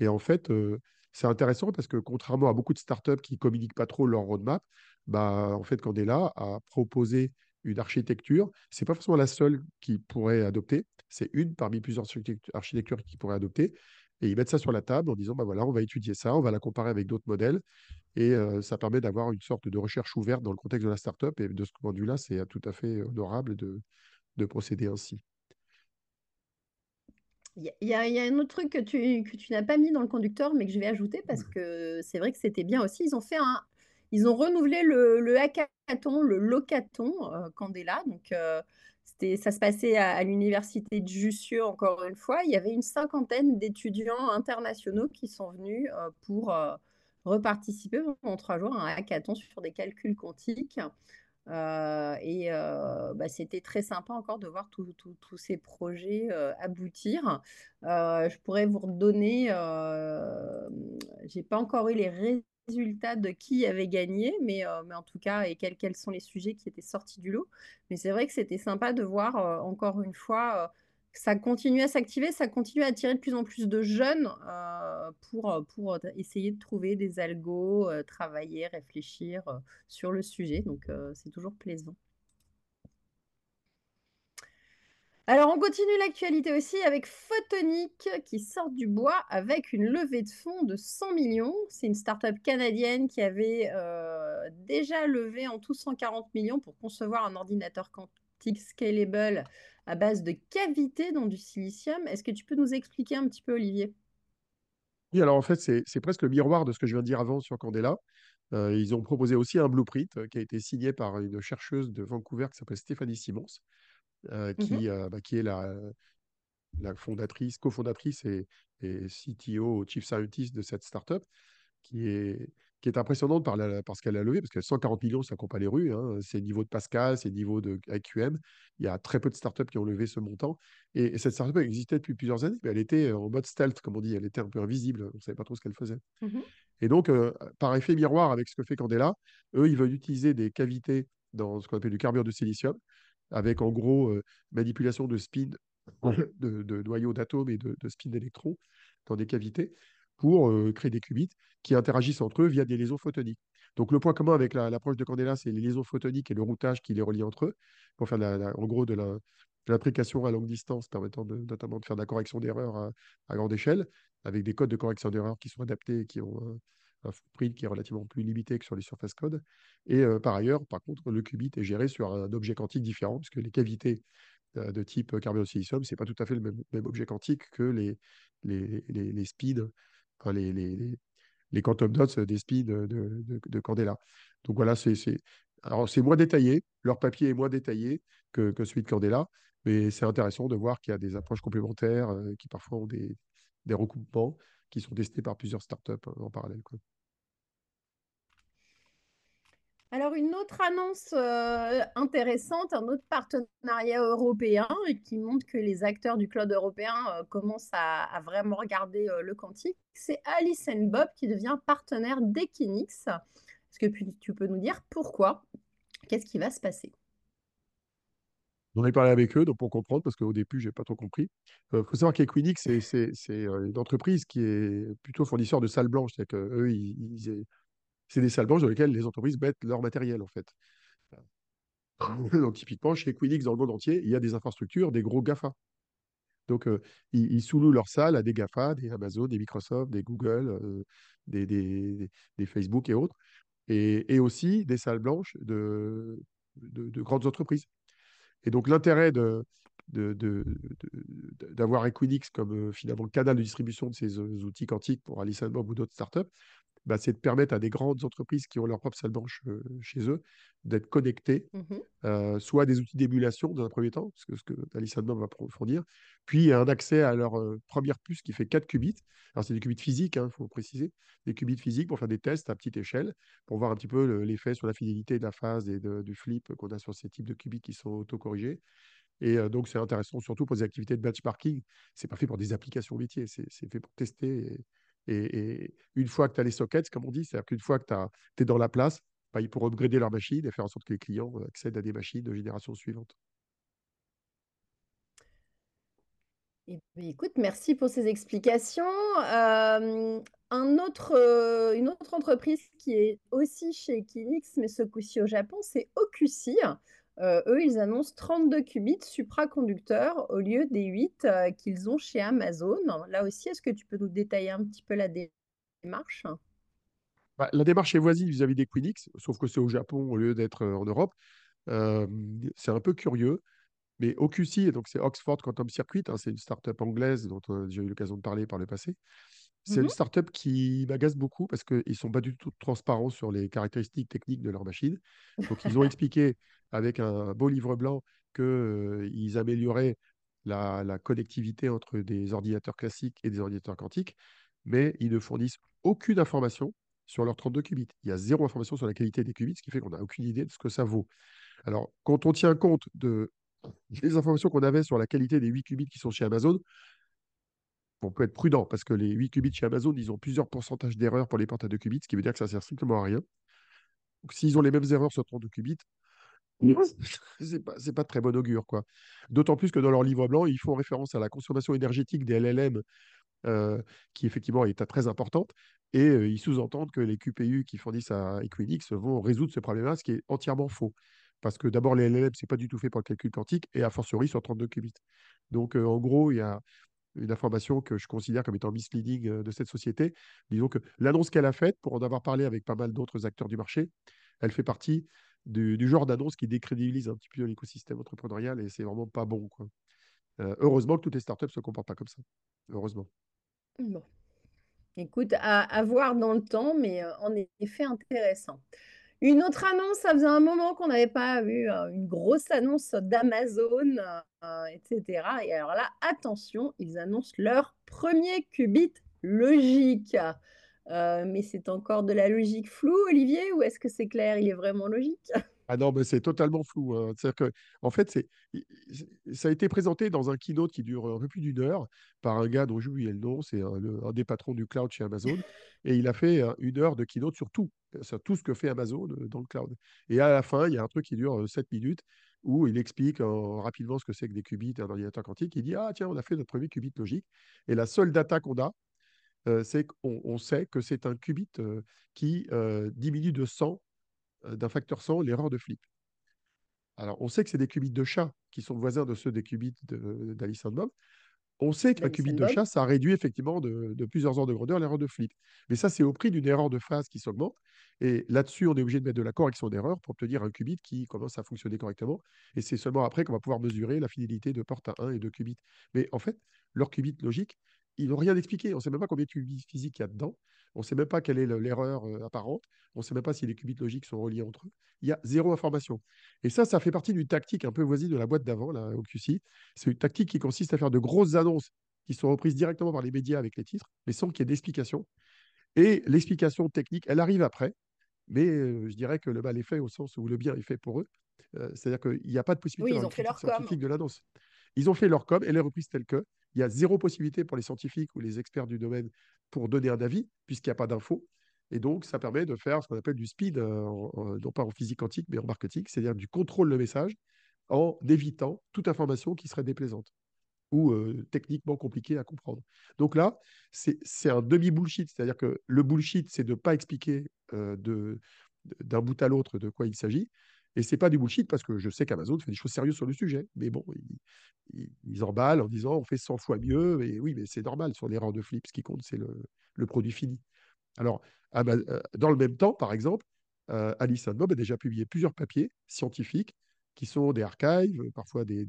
Et en fait, euh, c'est intéressant parce que contrairement à beaucoup de startups qui ne communiquent pas trop leur roadmap, bah, en fait, Candela a proposé une architecture. Ce n'est pas forcément la seule qui pourrait adopter, c'est une parmi plusieurs architectures qui pourrait adopter. Et ils mettent ça sur la table en disant, bah voilà, on va étudier ça, on va la comparer avec d'autres modèles. Et ça permet d'avoir une sorte de recherche ouverte dans le contexte de la startup. Et de ce point de vue-là, c'est tout à fait honorable de procéder ainsi. Il y, a, un autre truc que tu, que tu n'as pas mis dans le conducteur, mais que je vais ajouter parce que c'est vrai que c'était bien aussi. Ils ont fait un, ils ont renouvelé le, le hackathon, le locathon Candela. Donc, ça se passait à, l'université de Jussieu, encore une fois. Il y avait une cinquantaine d'étudiants internationaux qui sont venus pour reparticiper pendant trois jours à un hackathon sur des calculs quantiques. Et bah, c'était très sympa encore de voir tous ces projets aboutir. je pourrais vous redonner, j'ai pas encore eu les résultats de qui avait gagné, mais, mais en tout cas, et quels, quels sont les sujets qui étaient sortis du lot. Mais c'est vrai que c'était sympa de voir encore une fois ça continue à s'activer, ça continue à attirer de plus en plus de jeunes pour, pour essayer de trouver des algos, travailler, réfléchir sur le sujet. Donc, c'est toujours plaisant. Alors, on continue l'actualité aussi avec Photonic qui sort du bois avec une levée de fonds de 100 millions. C'est une start-up canadienne qui avait euh, déjà levé en tout 140 millions pour concevoir un ordinateur quantique scalable à base de cavités dans du silicium. Est-ce que tu peux nous expliquer un petit peu, Olivier? Oui, alors en fait, c'est presque le miroir de ce que je viens de dire avant sur Candela. Euh, ils ont proposé aussi un blueprint euh, qui a été signé par une chercheuse de Vancouver qui s'appelle Stéphanie Simons euh, qui, euh, bah, qui est la, la fondatrice, cofondatrice et, et, CTO, Chief Scientist de cette startup, qui est, qui est impressionnante par, la, ce qu'elle a levé, parce que 140 millions, ça ne compte pas les rues. Hein, c'est niveau de Pascal, c'est niveau de IQM. Il y a très peu de startups qui ont levé ce montant. Et, cette startup existait depuis plusieurs années, mais elle était en mode stealth, comme on dit. Elle était un peu invisible. On ne savait pas trop ce qu'elle faisait. Mmh et donc, euh, par effet miroir avec ce que fait Candela, eux, ils veulent utiliser des cavités dans ce qu'on appelle du carburant de silicium avec en gros euh, manipulation de spin, de, noyaux d'atomes et de, spin d'électrons dans des cavités pour euh, créer des qubits qui interagissent entre eux via des liaisons photoniques. Donc le point commun avec l'approche de Candela, c'est les liaisons photoniques et le routage qui les relie entre eux pour faire en gros de l'application à longue distance permettant notamment de faire de la correction d'erreurs à, grande échelle avec des codes de correction d'erreurs qui sont adaptés et qui ont un footprint qui est relativement plus limité que sur les surfaces code. Et euh, par ailleurs, par contre, le qubit est géré sur un objet quantique différent, puisque les cavités euh, de type carbone-silicium, ce n'est pas tout à fait le même, objet quantique que les, les, les, speeds, les, les, les, quantum dots des speeds de, de, Candela. Donc voilà, c'est moins détaillé, leur papier est moins détaillé que, celui de Candela, mais c'est intéressant de voir qu'il y a des approches complémentaires euh, qui parfois ont des, des recoupements qui sont testés par plusieurs startups en parallèle. Alors, une autre annonce euh, intéressante, un autre partenariat européen qui montre que les acteurs du cloud européen euh, commencent à, vraiment regarder euh, le quantique, c'est Alice Bob qui devient partenaire d'Equinix. Est-ce que tu peux nous dire pourquoi? Qu'est-ce qui va se passer? J'en ai parlé avec eux donc pour comprendre, parce qu'au début, je n'ai pas trop compris. Il faut savoir qu'Equinix, c'est une entreprise qui est plutôt fournisseur de salles blanches. C'est-à-dire qu'eux, ils, c'est des salles blanches dans lesquelles les entreprises mettent leur matériel, en fait. Donc, typiquement, chez Equinix, dans le monde entier, il y a des infrastructures, des gros GAFA. Donc, euh, ils, sous-louent leurs salles à des GAFA, des Amazon, des Microsoft, des Google, euh, des, des, des, Facebook et autres. Et, et, aussi des salles blanches de, de, de grandes entreprises. Et donc, l'intérêt de, d'avoir Equinix comme euh, finalement canal de distribution de ces outils quantiques pour Alice Bob ou d'autres startups, bah, c'est de permettre à des grandes entreprises qui ont leur propre salle blanche euh, chez eux d'être connectées, mmh euh, soit à des outils d'émulation dans un premier temps, ce que, ce que Alice va fournir, puis un accès à leur euh, première puce qui fait 4 qubits. Alors, c'est des qubits physiques, il hein, faut préciser, des qubits physiques pour faire des tests à petite échelle, pour voir un petit peu l'effet sur la fidélité de la phase et du flip qu'on a sur ces types de qubits qui sont autocorrigés. Et donc, c'est intéressant, surtout pour des activités de benchmarking. Ce n'est pas fait pour des applications métiers, c'est fait pour tester et, une fois que tu as les sockets, comme on dit, c'est-à-dire qu'une fois que tu es dans la place, bah, ils pourront upgrader leur machine et faire en sorte que les clients accèdent à des machines de génération suivante. Eh ben, écoute, merci pour ces explications. Un autre, euh, une autre entreprise qui est aussi chez Equinix, mais ce coup-ci au Japon, c'est Okusi. Euh, eux, ils annoncent 32 qubits supraconducteurs au lieu des 8 euh, qu'ils ont chez Amazon. Là aussi, est-ce que tu peux nous détailler un petit peu la démarche? Bah, La démarche est voisine vis-à-vis des Quinix, sauf que c'est au Japon au lieu d'être euh, en Europe. c'est un peu curieux. Mais OQC, donc c'est Oxford Quantum Circuit, hein, c'est une startup anglaise dont j'ai eu l'occasion de parler par le passé. C'est une mmh startup qui m'agace beaucoup parce qu'ils ne sont pas du tout transparents sur les caractéristiques techniques de leur machine. Donc, ils ont expliqué avec un beau livre blanc qu'ils amélioraient la, la, connectivité entre des ordinateurs classiques et des ordinateurs quantiques, mais ils ne fournissent aucune information sur leurs 32 qubits. Il y a zéro information sur la qualité des qubits, ce qui fait qu'on n'a aucune idée de ce que ça vaut. Alors, quand on tient compte de, des informations qu'on avait sur la qualité des 8 qubits qui sont chez Amazon, on peut être prudent parce que les 8 qubits chez Amazon, ils ont plusieurs pourcentages d'erreurs pour les portes à 2 qubits, ce qui veut dire que ça sert strictement à rien. Donc, s'ils ont les mêmes erreurs sur 32 qubits, c'est pas, pas très bon augure. quoi. D'autant plus que dans leur livre blanc, ils font référence à la consommation énergétique des LLM, euh, qui effectivement est très importante, et euh, ils sous-entendent que les QPU qui fournissent à Equinix vont résoudre ce problème-là, ce qui est entièrement faux. Parce que d'abord, les LLM, ce n'est pas du tout fait pour le calcul quantique, et a fortiori sur 32 qubits. Donc, euh, en gros, il y a une information que je considère comme étant misleading euh, de cette société. Disons que l'annonce qu'elle a faite, pour en avoir parlé avec pas mal d'autres acteurs du marché, elle fait partie du, genre d'annonce qui décrédibilise un petit peu l'écosystème entrepreneurial et c'est vraiment pas bon. Euh, heureusement que toutes les startups ne se comportent pas comme ça. Heureusement. Bon. Écoute, à, à voir dans le temps, mais euh, en effet intéressant. Une autre annonce, ça faisait un moment qu'on n'avait pas vu euh, une grosse annonce d'Amazon, euh, etc. Et alors là, attention, ils annoncent leur premier qubit logique. Euh, mais c'est encore de la logique floue, Olivier, ou est-ce que c'est clair, il est vraiment logique? Ah non, mais c'est totalement flou. Hein. C'est-à-dire que, en fait, c'est, ça a été présenté dans un keynote qui dure un peu plus d'une heure par un gars dont j'ai oublié le nom, c'est un, des patrons du cloud chez Amazon, et il a fait une heure de keynote sur tout, sur tout ce que fait Amazon dans le cloud. Et à la fin, il y a un truc qui dure 7 euh, minutes où il explique rapidement ce que c'est que des qubits et un ordinateur quantique. Il dit Ah, tiens, on a fait notre premier qubit logique. Et la seule data qu'on a, c'est qu'on sait que c'est un qubit qui diminue de 100 euh, d'un facteur 100 l'erreur de flip. Alors, on sait que c'est des qubits de chat qui sont voisins de ceux des qubits d'Alice de, Bob. On sait qu'un qubit de chat, ça réduit effectivement de, plusieurs ordres de grandeur l'erreur de flip. Mais ça, c'est au prix d'une erreur de phase qui s'augmente. Et là-dessus, on est obligé de mettre de la correction d'erreur pour obtenir un qubit qui commence à fonctionner correctement. Et c'est seulement après qu'on va pouvoir mesurer la fidélité de porte à 1 et de qubits. Mais en fait, leur qubit logique, ils n'ont rien expliqué. On ne sait même pas combien de qubits physiques il y a dedans. On ne sait même pas quelle est l'erreur euh, apparente. On ne sait même pas si les qubits logiques sont reliés entre eux. Il y a zéro information. Et ça, ça fait partie d'une tactique un peu voisine de la boîte d'avant, là, au QC. C'est une tactique qui consiste à faire de grosses annonces qui sont reprises directement par les médias avec les titres, mais sans qu'il y ait d'explication. Et l'explication technique, elle arrive après, mais euh, je dirais que le mal est fait au sens où le bien est fait pour eux. Euh, c'est-à-dire qu'il n'y a pas de possibilité oui, scientifique de l'annonce. Ils ont fait leur com, elle est reprise telle que. Il y a zéro possibilité pour les scientifiques ou les experts du domaine pour donner un avis, puisqu'il n'y a pas d'infos. Et donc, ça permet de faire ce qu'on appelle du speed, euh, non pas en physique quantique, mais en marketing, c'est-à-dire du contrôle de message en évitant toute information qui serait déplaisante ou euh, techniquement compliquée à comprendre. Donc là, c'est un demi-bullshit, c'est-à-dire que le bullshit, c'est de ne pas expliquer euh, d'un bout à l'autre de quoi il s'agit, et c'est pas du bullshit parce que je sais qu'Amazon fait des choses sérieuses sur le sujet. Mais bon, ils, emballent en disant on fait 100 fois mieux. Et oui, mais c'est normal sur l'erreur de flip. Ce qui compte, c'est le, produit fini. Alors, euh, dans le même temps, par exemple, euh, Alice Bob a déjà publié plusieurs papiers scientifiques qui sont des archives, parfois des,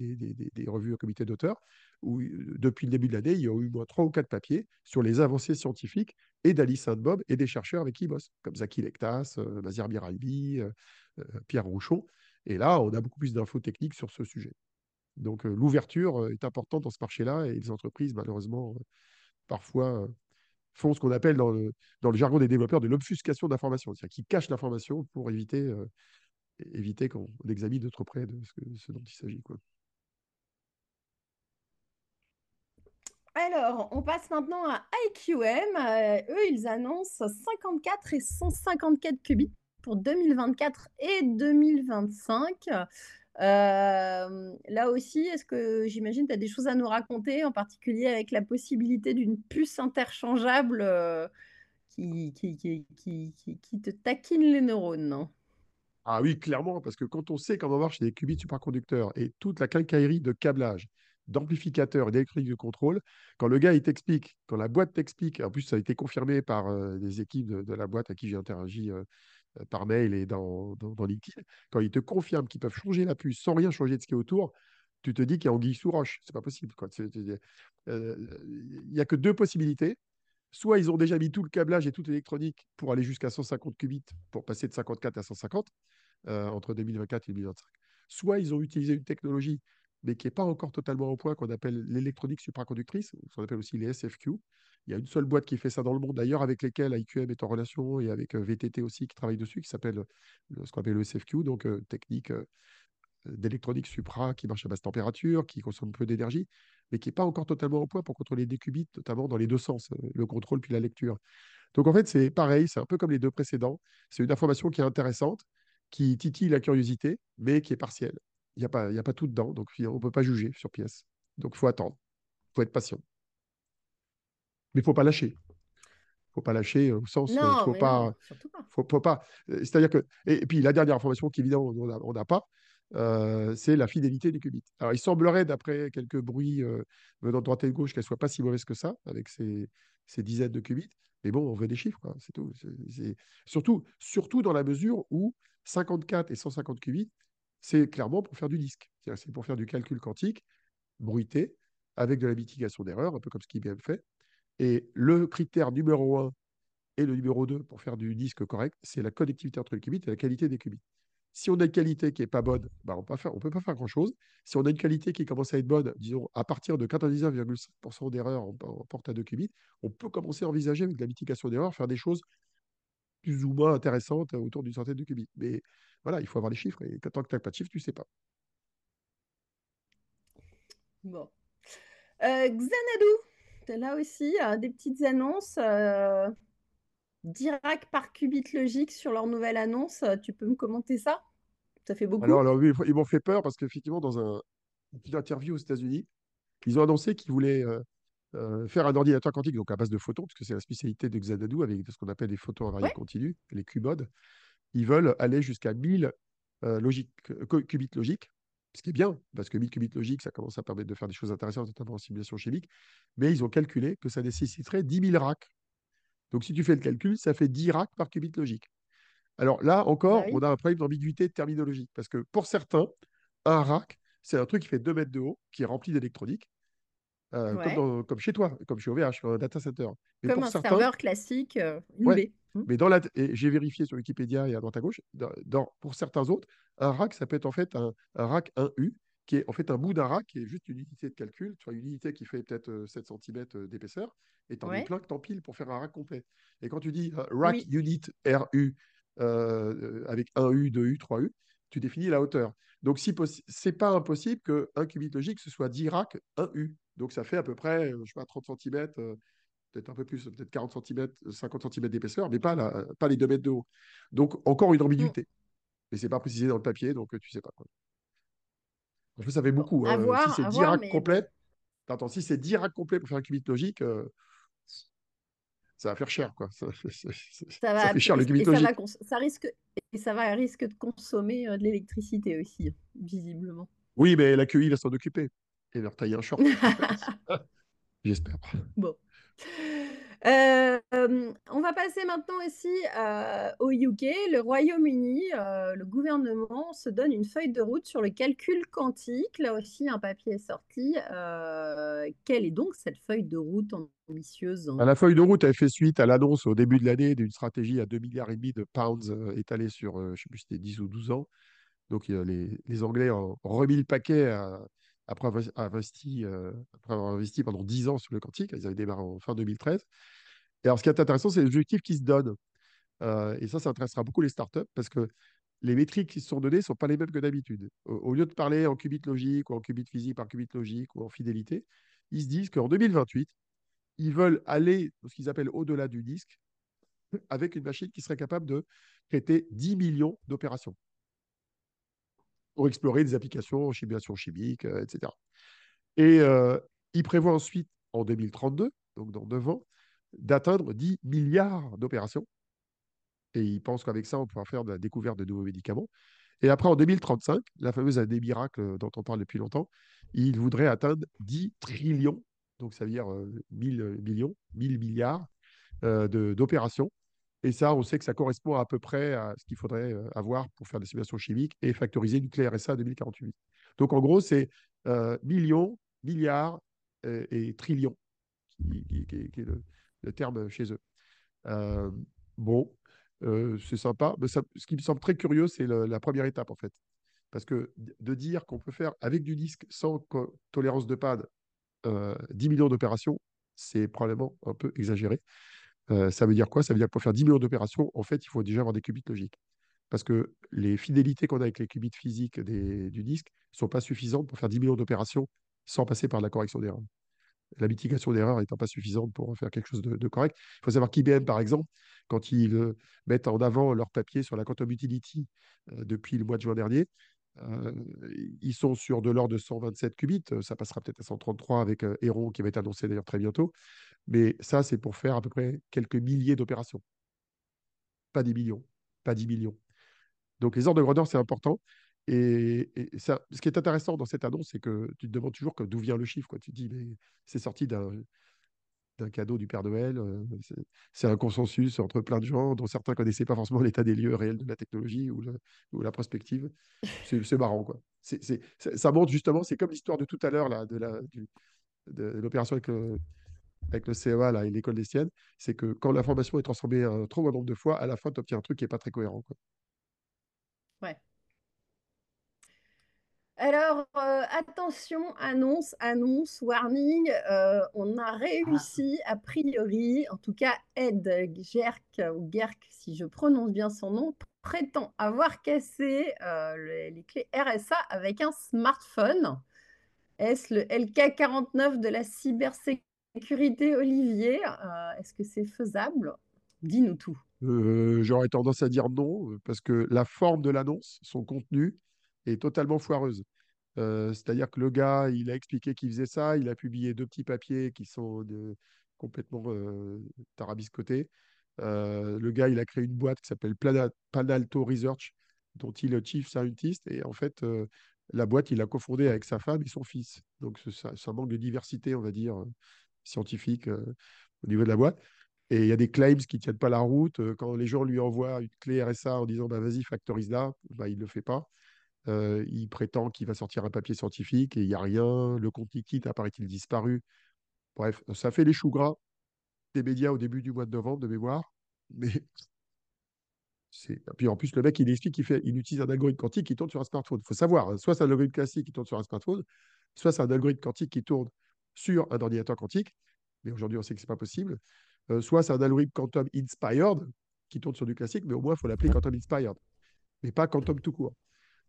revues au comité d'auteurs, où euh, depuis le début de l'année, il y a eu trois ou quatre papiers sur les avancées scientifiques et d'Alice Bob et des chercheurs avec qui ils bossent, comme Zaki Lektas, euh, Mazir Biralbi, euh, Pierre Rouchon. Et là, on a beaucoup plus d'infos techniques sur ce sujet. Donc l'ouverture est importante dans ce marché-là et les entreprises, malheureusement, parfois font ce qu'on appelle dans le, dans le jargon des développeurs de l'obfuscation d'informations, c'est-à-dire qu'ils cachent l'information pour éviter, éviter qu'on examine de trop près de ce, dont il s'agit. Alors, on passe maintenant à IQM. eux, ils annoncent 54 et 154 qubits pour 2024 et 2025. Euh, là aussi, est-ce que j'imagine tu as des choses à nous raconter, en particulier avec la possibilité d'une puce interchangeable euh, qui, qui, qui, qui, te taquine les neurones? Ah oui, clairement, parce que quand on sait comment marche les qubits superconducteurs et toute la quincaillerie de câblage, d'amplificateurs et d'électronique de contrôle, quand le gars il t'explique, quand la boîte t'explique, en plus ça a été confirmé par euh, des équipes de, la boîte à qui j'ai interagi euh, par mail et dans, dans, LinkedIn, quand ils te confirment qu'ils peuvent changer la puce sans rien changer de ce qui est autour, tu te dis qu'il y a anguille sous roche. C'est pas possible. Euh, il n'y a que deux possibilités. Soit ils ont déjà mis tout le câblage et toute l'électronique pour aller jusqu'à 150 qubits, pour passer de 54 à 150 euh, entre 2024 et 2025. soit ils ont utilisé une technologie, mais qui n'est pas encore totalement au point, qu'on appelle l'électronique supraconductrice, ce qu'on appelle aussi les SFQ. Il y a une seule boîte qui fait ça dans le monde, d'ailleurs, avec lesquelles IQM est en relation, et avec VTT aussi, qui travaille dessus, qui s'appelle ce qu'on appelle le SFQ, donc technique d'électronique supra qui marche à basse température, qui consomme peu d'énergie, mais qui n'est pas encore totalement au point pour contrôler des qubits, notamment dans les deux sens, euh, le contrôle puis la lecture. Donc en fait, c'est pareil, c'est un peu comme les deux précédents. C'est une information qui est intéressante, qui titille la curiosité, mais qui est partielle. Il n'y a, pas, a pas tout dedans, donc on ne peut pas juger sur pièce. Donc il faut attendre, il faut être patient. Mais il ne faut pas lâcher. Il ne faut pas lâcher au sens, il faut pas, Faut, pas. C'est-à-dire que, et, puis la dernière information qu'évidemment on n'a pas, euh, c'est la fidélité du qubit. Alors, il semblerait, d'après quelques bruits euh, venant de droite et de gauche, qu'elle soit pas si mauvaise que ça, avec ces, dizaines de qubits. Mais bon, on veut des chiffres, c'est tout. Surtout, surtout dans la mesure où 54 et 150 qubits, c'est clairement pour faire du disque. C'est pour faire du calcul quantique bruité, avec de la mitigation d'erreur, un peu comme ce qu'IBM fait. Et le critère numéro 1 et le numéro 2 pour faire du disque correct, c'est la connectivité entre les qubits et la qualité des qubits. Si on a une qualité qui n'est pas bonne, bah on ne peut pas faire grand-chose. Si on a une qualité qui commence à être bonne, disons à partir de 99,5% d'erreurs en, porte à 2 qubits, on peut commencer à envisager avec la mitigation d'erreurs faire des choses plus ou moins intéressantes autour d'une centaine de qubits. Mais voilà, il faut avoir les chiffres et tant que tu n'as pas de chiffres, tu ne sais pas. Bon. Euh, Xanadu, là aussi, euh, des petites annonces. Euh, Dirac par qubit logique sur leur nouvelle annonce. Tu peux me commenter ça? Ça fait beaucoup. Alors, oui, ils m'ont fait peur parce qu'effectivement, dans un, une interview aux États-Unis, ils ont annoncé qu'ils voulaient euh, faire un ordinateur quantique donc à base de photons, puisque c'est la spécialité de Xanadu avec ce qu'on appelle les photons invariants continus, les QMOD. Ils veulent aller jusqu'à 1000 euh, qubits logiques, ce qui est bien, parce que 1000 qubits logiques, ça commence à permettre de faire des choses intéressantes, notamment en simulation chimique. Mais ils ont calculé que ça nécessiterait 10 000 racks donc, si tu fais le calcul, ça fait 10 racks par qubit logique. Alors là encore, bah on a un problème d'ambiguïté terminologique. Parce que pour certains, un rack, c'est un truc qui fait 2 mètres de haut, qui est rempli d'électronique, euh, comme, chez toi, comme chez OVH, un data center. comme un serveur classique, euh, mmh. Mais dans la, j'ai vérifié sur Wikipédia et à droite à gauche, dans, pour certains autres, un rack, ça peut être en fait un, un rack 1U, qui est en fait un bout d'un rack, qui est juste une unité de calcul, tu vois, une unité qui fait peut-être 7 euh, cm euh, d'épaisseur, et tu en as plein que t'empiles pour faire un rack complet. Et quand tu dis euh, rack unit RU avec 1U, 2U, 3U, tu définis la hauteur. Donc, si c'est pas impossible qu'un qubit logique, ce soit 10 racks 1U. Donc, ça fait à peu près, je sais pas, 30 cm, peut-être un peu plus, peut-être 40 cm, 50 cm d'épaisseur, mais pas, pas les 2 mètres de haut. Donc, encore une ambiguïté. Mais c'est pas précisé dans le papier, donc tu sais pas. Quoi. En fait, ça fait beaucoup. Hein. si c'est 10 racks complètes, attends, si c'est 10 racks complets pour faire un qubit logique, euh, ça va faire cher. Quoi. Ça, ça, fait cher le qubit logique. Ça, risque, et ça va risque de consommer euh, de l'électricité aussi, visiblement. Oui, mais la QI va s'en occuper et leur tailler un short. J'espère. Bon. Euh, on va passer maintenant aussi euh, au UK. Le Royaume-Uni, euh, le gouvernement se donne une feuille de route sur le calcul quantique. Là aussi, un papier est sorti. quelle est donc cette feuille de route ambitieuse bah, La feuille de route, elle fait suite à l'annonce au début de l'année d'une stratégie à 2 milliards et demi de pounds étalée sur, je ne sais plus, c'était 10 ou 12 ans. Donc les, Anglais ont remis le paquet après avoir, investi, après avoir investi pendant 10 ans sur le quantique. Ils avaient démarré en fin 2013. Et alors, ce qui est intéressant, c'est les objectifs qui se donnent. Euh, et ça, ça intéressera beaucoup les startups parce que les métriques qui se sont données ne sont pas les mêmes que d'habitude. Au, lieu de parler en qubit logique ou en qubit physique par qubit logique ou en fidélité, ils se disent qu'en 2028, ils veulent aller, ce qu'ils appellent au-delà du disque, avec une machine qui serait capable de traiter 10 millions d'opérations pour explorer des applications en simulation chimique, euh, etc. Et euh, ils prévoient ensuite, en 2032, donc dans 9 ans, d'atteindre 10 milliards d'opérations. Et ils pensent qu'avec ça, on pourra faire de la découverte de nouveaux médicaments. Et après, en 2035, la fameuse année miracle dont on parle depuis longtemps, ils voudraient atteindre 10 trillions, donc ça veut dire 1000 euh, millions, 1000 milliards euh, d'opérations. Et ça, on sait que ça correspond à, peu près à ce qu'il faudrait euh, avoir pour faire des simulations chimiques et factoriser nucléaire ça 2048. Donc en gros, c'est millions, milliards et, trillions qui, est le, terme chez eux. Euh, bon, euh, c'est sympa. Mais ce qui me semble très curieux, c'est la première étape, en fait. Parce que de dire qu'on peut faire avec du disque sans tolérance de pad 10 euh, millions d'opérations, c'est probablement un peu exagéré. Ça veut dire quoi? Ça veut dire que pour faire 10 millions d'opérations, en fait, il faut déjà avoir des qubits logiques. Parce que les fidélités qu'on a avec les qubits physiques du disque ne sont pas suffisantes pour faire 10 millions d'opérations sans passer par la correction d'erreur. La mitigation d'erreur n'étant pas suffisante pour faire quelque chose de, correct. Il faut savoir qu'IBM, par exemple, quand ils euh, mettent en avant leur papier sur la quantum utility depuis le mois de juin dernier, euh, ils sont sur de l'ordre de 127 qubits. Ça passera peut-être à 133 avec euh, qui va être annoncé d'ailleurs très bientôt. Mais ça, c'est pour faire à peu près quelques milliers d'opérations. Pas des millions. Pas 10 millions. Donc les ordres de grandeur, c'est important. Et, ça, ce qui est intéressant dans cette annonce, c'est que tu te demandes toujours d'où vient le chiffre. Quoi. Tu te dis, mais c'est sorti d'un d'un cadeau du Père Noël. Euh, c'est un consensus entre plein de gens, dont certains ne connaissaient pas forcément l'état des lieux réels de la technologie ou, la prospective. C'est marrant, quoi. ça montre justement, c'est comme l'histoire de tout à l'heure, de l'opération avec le, avec CEA là, et l'école des siennes, c'est que quand l'information est transformée un trop grand nombre de fois, à la fin, tu obtiens un truc qui n'est pas très cohérent. Quoi. Ouais. Alors, euh, attention, annonce, annonce, warning. Euh, on a réussi, a priori, en tout cas, Ed Gerk, ou Gerk, si je prononce bien son nom, prétend avoir cassé euh, les, clés RSA avec un smartphone. Est-ce le LK49 de la cybersécurité, Olivier? Est-ce que c'est faisable? Dis-nous tout. J'aurais tendance à dire non, parce que la forme de l'annonce, son contenu, est totalement foireuse. Euh, c'est-à-dire que le gars, il a expliqué qu'il faisait ça, il a publié deux petits papiers qui sont complètement euh, tarabiscotés. Euh, le gars, il a créé une boîte qui s'appelle Panalto Research, dont il est chief scientist. Et en fait, la boîte, il a cofondé avec sa femme et son fils. Donc, ça, ça manque de diversité, on va dire, scientifique au niveau de la boîte. Et il y a des claims qui ne tiennent pas la route. Quand les gens lui envoient une clé RSA en disant bah, vas-y, factorise là, bah, il ne le fait pas. Il prétend qu'il va sortir un papier scientifique et il n'y a rien. Le compte liquide apparaît-il disparu. Bref, ça fait les choux gras des médias au début du mois de novembre de mémoire. Mais. Puis en plus, le mec, il explique qu'il utilise un algorithme quantique qui tourne sur un smartphone. Il faut savoir, hein, soit c'est un algorithme classique qui tourne sur un smartphone, soit c'est un algorithme quantique qui tourne sur un ordinateur quantique. Mais aujourd'hui, on sait que ce n'est pas possible. Soit c'est un algorithme quantum inspired qui tourne sur du classique, mais au moins, il faut l'appeler quantum inspired, mais pas quantum tout court.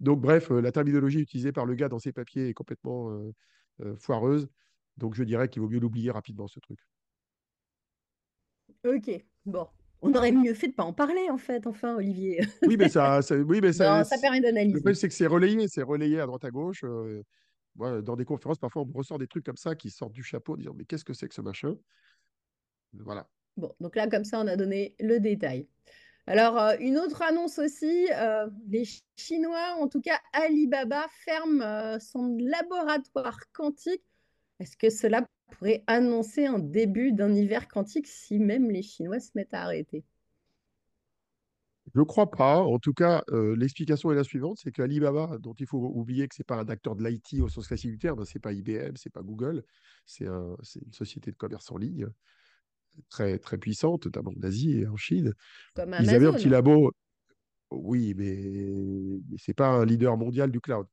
Donc, bref, euh, la terminologie utilisée par le gars dans ses papiers est complètement euh, euh, foireuse. Donc, je dirais qu'il vaut mieux l'oublier rapidement, ce truc. Ok, bon. On aurait mieux fait de ne pas en parler, en fait, enfin, Olivier. Oui, mais ça, oui, mais ça, ça permet d'analyser. Le problème, c'est que c'est relayé, c'est relayé à droite à gauche. dans des conférences, parfois, on me ressort des trucs comme ça qui sortent du chapeau, en disant mais qu'est-ce que c'est que ce machin? Voilà. Bon, donc là, comme ça, on a donné le détail. Alors, euh, une autre annonce aussi, euh, les Chinois, en tout cas Alibaba, ferme euh, son laboratoire quantique. Est-ce que cela pourrait annoncer un début d'un hiver quantique si même les Chinois se mettent à arrêter? Je ne crois pas. En tout cas, l'explication est la suivante, c'est qu'Alibaba, dont il faut oublier que ce n'est pas un acteur de l'IT au sens classique du terme, ce n'est pas IBM, ce n'est pas Google, c'est une société de commerce en ligne très, très puissante, notamment en Asie et en Chine. Ils avaient un petit labo. Oui, mais, ce n'est pas un leader mondial du cloud.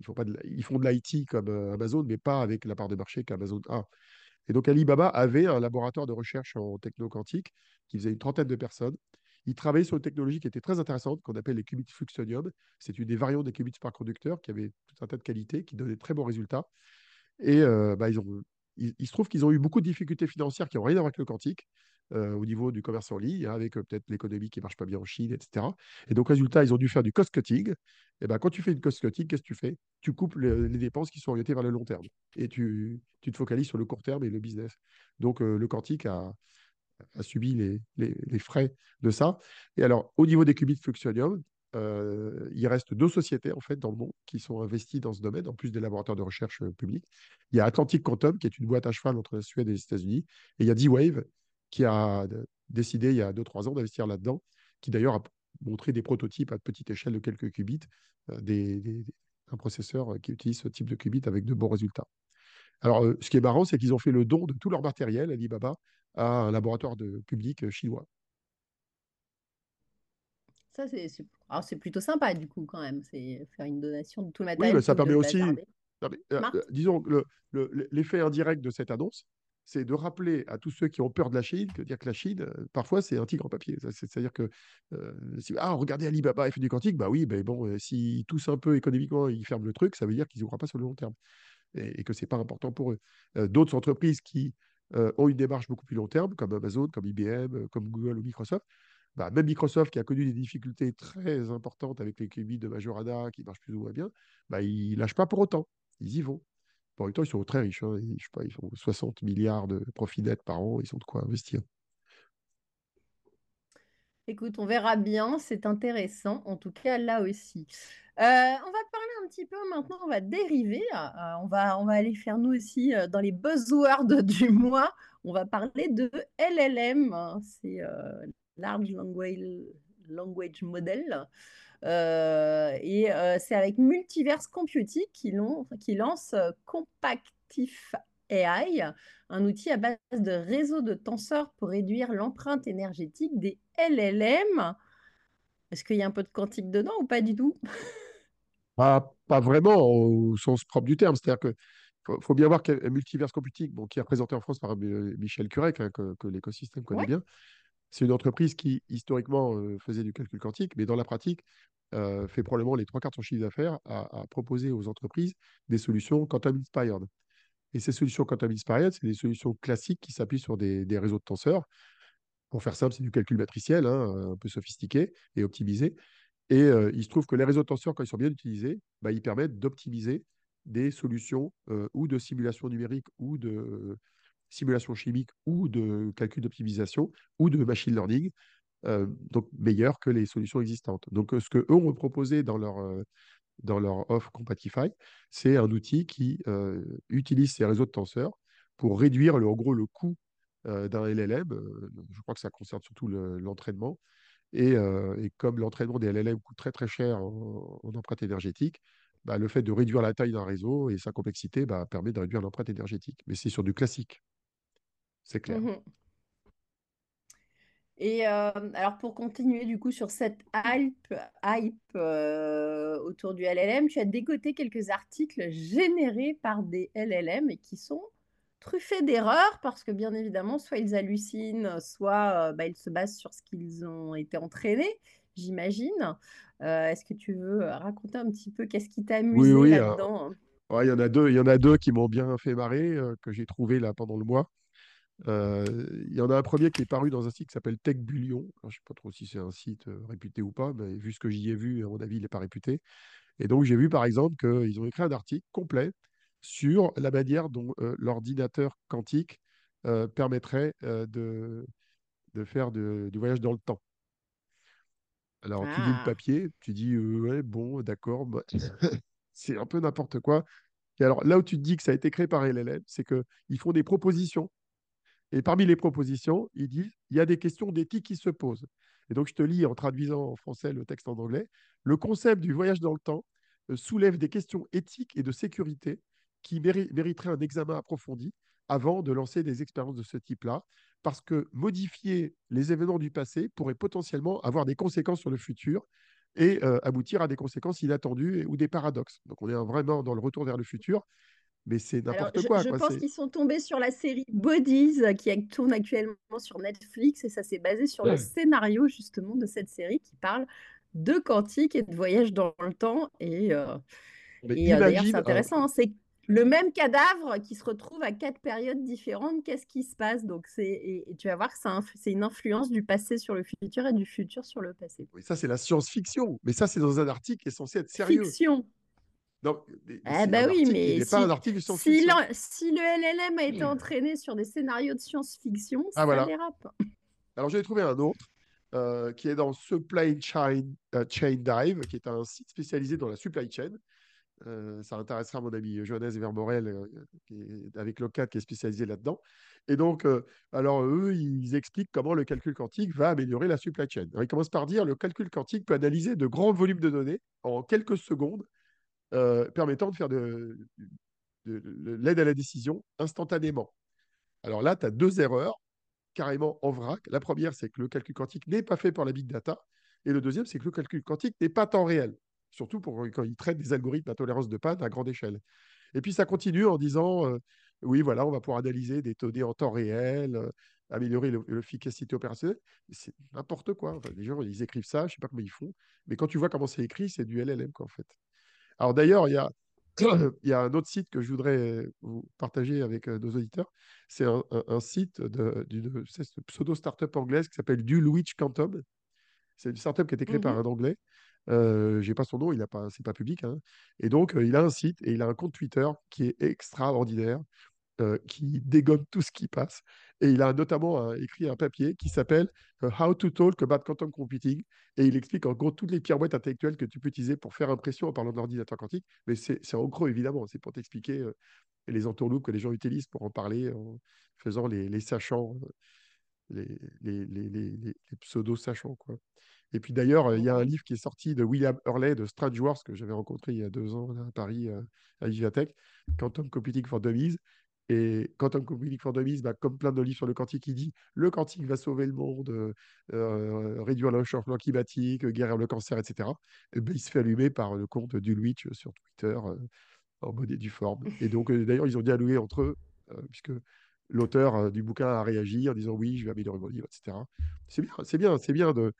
Ils font, pas de... Ils font de l'IT comme euh, Amazon, mais pas avec la part de marché qu'Amazon a. Et donc Alibaba avait un laboratoire de recherche en techno-quantique qui faisait une trentaine de personnes. Ils travaillaient sur une technologie qui était très intéressante, qu'on appelle les qubits fluxonium. C'est une des variantes des qubits par conducteur qui avait tout un tas de qualités, qui donnait de très bons résultats. Et euh, bah, ils ont il, se trouve qu'ils ont eu beaucoup de difficultés financières qui n'ont rien à voir avec le quantique. Euh, au niveau du commerce en ligne, hein, avec euh, peut-être l'économie qui ne marche pas bien en Chine, etc. Et donc, résultat, ils ont dû faire du cost cutting. Et ben, quand tu fais une cost cutting, qu'est-ce que tu fais? Tu coupes les, dépenses qui sont orientées vers le long terme. Et tu, tu, te focalises sur le court terme et le business. Donc, euh, le quantique a, a subi les, les, les, frais de ça. Et alors, au niveau des qubits fluxonium, il reste deux sociétés en fait dans le monde qui sont investies dans ce domaine, en plus des laboratoires de recherche publics. Il y a Atlantic Quantum, qui est une boîte à cheval entre la Suède et les États-Unis, et il y a D-Wave, qui a décidé il y a 2-3 ans d'investir là-dedans, qui d'ailleurs a montré des prototypes à petite échelle de quelques qubits, des, un processeur qui utilise ce type de qubits avec de bons résultats. Alors, ce qui est marrant, c'est qu'ils ont fait le don de tout leur matériel, Alibaba, à un laboratoire de public chinois. Ça, c'est plutôt sympa, du coup, quand même. C'est faire une donation de tout le matériel. Oui, mais ça permet aussi. Euh, disons, l'effet indirect de cette annonce, c'est de rappeler à tous ceux qui ont peur de la Chine que dire que la Chine, euh, parfois, c'est un tigre en papier. C'est-à-dire que, euh, si, ah, regardez Alibaba et fait du quantique, bah oui, ben bon, euh, s'ils toussent un peu économiquement, ils ferment le truc, ça veut dire qu'ils n'y croient pas sur le long terme et, que ce n'est pas important pour eux. D'autres entreprises qui ont une démarche beaucoup plus long terme, comme Amazon, comme IBM, comme Google ou Microsoft, bah, même Microsoft qui a connu des difficultés très importantes avec les QB de Majorana qui marchent plus ou moins bien, bah, ils ne lâchent pas pour autant. Ils y vont. Pour temps, ils sont très riches. Hein. Ils, font 60 milliards de profits nets par an. Ils ont de quoi investir. Écoute, on verra bien. C'est intéressant, en tout cas là aussi. Euh, on va parler un petit peu maintenant, on va dériver. Euh, on, va, on va aller faire nous aussi euh, dans les buzzwords du mois. On va parler de LLM. C'est Large Language, Language Model. Euh, et euh, c'est avec Multiverse Computing qui, qui lance euh, Compactif AI, un outil à base de réseau de tenseurs pour réduire l'empreinte énergétique des LLM. Est-ce qu'il y a un peu de quantique dedans ou pas du tout? Pas, pas, vraiment au sens propre du terme. C'est-à-dire que faut, bien voir que Multiverse Computing, bon, qui est représenté en France par Michel Curec, hein, que, l'écosystème connaît bien, c'est une entreprise qui, historiquement, euh, faisait du calcul quantique, mais dans la pratique, euh, fait probablement les trois quarts de son chiffre d'affaires à, proposer aux entreprises des solutions quantum inspired. Et ces solutions quantum inspired, c'est des solutions classiques qui s'appuient sur des, réseaux de tenseurs. Pour faire simple, c'est du calcul matriciel, hein, un peu sophistiqué et optimisé. Et euh, il se trouve que les réseaux de tenseurs, quand ils sont bien utilisés, bah, ils permettent d'optimiser des solutions ou de simulation numérique ou de simulation chimique ou de calcul d'optimisation ou de machine learning, euh, donc meilleur que les solutions existantes. Donc, euh, ce qu'eux ont proposé dans leur, euh, dans leur offre Compatify, c'est un outil qui utilise ces réseaux de tenseurs pour réduire, le, en gros, le coût d'un LLM. je crois que ça concerne surtout l'entraînement. et, comme l'entraînement des LLM coûte très très cher en, empreinte énergétique, bah, le fait de réduire la taille d'un réseau et sa complexité bah, permet de réduire l'empreinte énergétique. Mais c'est sur du classique c'est clair. Mmh et euh, alors pour continuer du coup sur cette hype, hype euh, autour du LLM, tu as dégoté quelques articles générés par des LLM et qui sont truffés d'erreurs parce que bien évidemment, soit ils hallucinent, soit euh, bah, ils se basent sur ce qu'ils ont été entraînés, j'imagine. Est-ce que tu veux raconter un petit peu qu'est-ce qui t'a amusé là-dedans Il y en a deux, il y en a deux qui m'ont bien fait marrer que j'ai trouvé là pendant le mois. Euh, il y en a un premier qui est paru dans un site qui s'appelle Tech Bullion. je ne sais pas trop si c'est un site euh, réputé ou pas, mais vu ce que j'y ai vu, à mon avis, il n'est pas réputé. Et donc, j'ai vu par exemple qu'ils ont écrit un article complet sur la manière dont euh, l'ordinateur quantique permettrait de, de, faire du voyage dans le temps. Alors, tu lis le ah. papier, tu dis, ouais, bon, d'accord, bah, c'est un peu n'importe quoi. Et alors, là où tu te dis que ça a été créé par LLM, c'est qu'ils font des propositions et parmi les propositions, il dit il y a des questions d'éthique qui se posent. Et donc, je te lis en traduisant en français le texte en anglais. Le concept du voyage dans le temps euh, soulève des questions éthiques et de sécurité qui mériteraient un examen approfondi avant de lancer des expériences de ce type-là, parce que modifier les événements du passé pourrait potentiellement avoir des conséquences sur le futur et euh, aboutir à des conséquences inattendues ou des paradoxes. Donc on est vraiment dans le retour vers le futur mais c'est n'importe quoi. Je, pense qu'ils sont tombés sur la série Bodies qui tourne actuellement sur Netflix et ça s'est basé sur le scénario justement de cette série qui parle de quantique et de voyage dans le temps. Et, euh, euh, d'ailleurs, c'est intéressant, hein, c'est le même cadavre qui se retrouve à quatre périodes différentes. Qu'est-ce qui se passe? Donc, c'est et, tu vas voir que c'est une influence du passé sur le futur et du futur sur le passé. Oui, ça c'est la science-fiction, mais ça c'est dans un article qui est censé être sérieux. Fiction. Donc, eh ben oui, mais si, si, le LLM a été entraîné sur des scénarios de science-fiction, ah, ça voilà. dérape. Alors, j'ai trouvé un autre euh, qui est dans Supply Chain, euh, Chain Dive, qui est un site spécialisé dans la supply chain. Euh, ça intéressera mon ami Johannes Vermorel, avec Locat, qui est spécialisé là-dedans. Et donc, alors eux, ils expliquent comment le calcul quantique va améliorer la supply chain. ils commencent par dire le calcul quantique peut analyser de grands volumes de données en quelques secondes euh, permettant de faire de, l'aide à la décision instantanément. Alors là, tu as deux erreurs carrément en vrac. La première, c'est que le calcul quantique n'est pas fait pour la big data. Et le deuxième, c'est que le calcul quantique n'est pas temps réel, surtout pour quand il traite des algorithmes à tolérance de panne à grande échelle. Et puis ça continue en disant, euh, oui, voilà, on va pouvoir analyser des données en temps réel, euh, améliorer l'efficacité opérationnelle. C'est n'importe quoi. les gens, ils écrivent ça, je ne sais pas comment ils font, mais quand tu vois comment c'est écrit, c'est du LLM, quoi, en fait. Alors d'ailleurs, il y a, il y a un autre site que je voudrais vous partager avec euh, nos auditeurs. C'est un, site d'une pseudo-startup anglaise qui s'appelle Dulwich Quantum. C'est une startup qui a été créée par mmh un Anglais. Euh, j'ai pas son nom, il a pas, c'est pas public. Hein. Et donc, euh, il a un site et il a un compte Twitter qui est extraordinaire, euh, qui dégomme tout ce qui passe. Et il a notamment écrit un papier qui s'appelle How to Talk About Quantum Computing. Et il explique en gros toutes les pirouettes intellectuelles que tu peux utiliser pour faire impression en parlant de l'ordinateur quantique. Mais c'est en gros, évidemment, c'est pour t'expliquer les entourloupes que les gens utilisent pour en parler en faisant les, sachants, les, pseudo-sachants. Et puis d'ailleurs, il y a un livre qui est sorti de William Hurley de Strange Wars que j'avais rencontré il y a deux ans à Paris, euh, à Vivatech, Quantum Computing for Dummies. Et Quantum Computing for Dummies, bah, comme plein de livres sur le quantique, il dit le quantique va sauver le monde, euh, euh, réduire le changement climatique, guérir le cancer, etc. Et ben, il se fait allumer par le compte d'Ulwich sur Twitter en mode et du forme. Et donc, d'ailleurs, ils ont dialogué entre eux, puisque l'auteur du bouquin a réagi en disant oui, je vais améliorer mon livre, etc. C'est bien, c'est bien, c'est bien de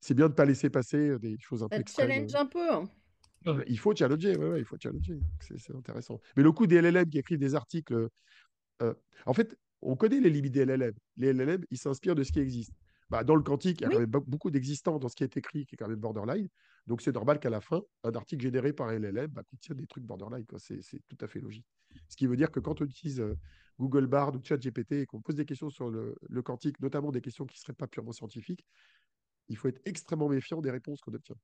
c'est bien de ne pas laisser passer des choses un peu challenge un peu. Hein. Il faut challenger, ouais, il faut challenger. C'est intéressant. Mais le coup des LLM qui écrivent des articles, en fait, on connaît les limites des LLM. Les LLM, ils s'inspirent de ce qui existe. Bah, dans le quantique, il y a quand même beaucoup d'existants dans ce qui est écrit, qui est quand même borderline. Donc, c'est normal qu'à la fin, un article généré par LLM bah, contienne des trucs borderline. C'est tout à fait logique. Ce qui veut dire que quand on utilise Google Bard ou ChatGPT et qu'on pose des questions sur le, le, quantique, notamment des questions qui ne seraient pas purement scientifiques, il faut être extrêmement méfiant des réponses qu'on obtient.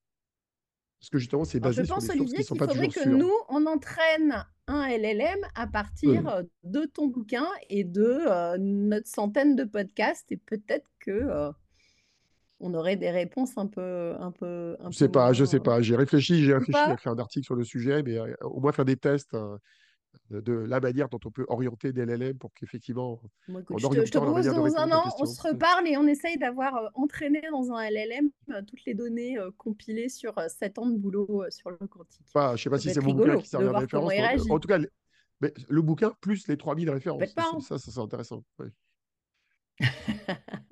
Parce que justement, c'est basé sur des sources qui ne sont pas toujours sûres. faudrait que nous, on entraîne un LLM à partir euh, de ton bouquin et de euh, notre centaine de podcasts et peut-être que euh, on aurait des réponses un peu, un peu, un je sais pas, je sais pas. J'ai réfléchi, j'ai réfléchi à faire un article sur le sujet, mais au moins faire des tests de la manière dont on peut orienter des LLM pour qu'effectivement, je, te, propose dans un an, on se reparle et on essaye d'avoir euh, entraîné dans un LLM euh, toutes les données euh, compilées sur 7 ans de boulot sur le quantique. je ne sais pas si c'est mon bouquin qui sert de référence. En, tout cas, le bouquin plus les 3000 références. Ça, ça, c'est intéressant.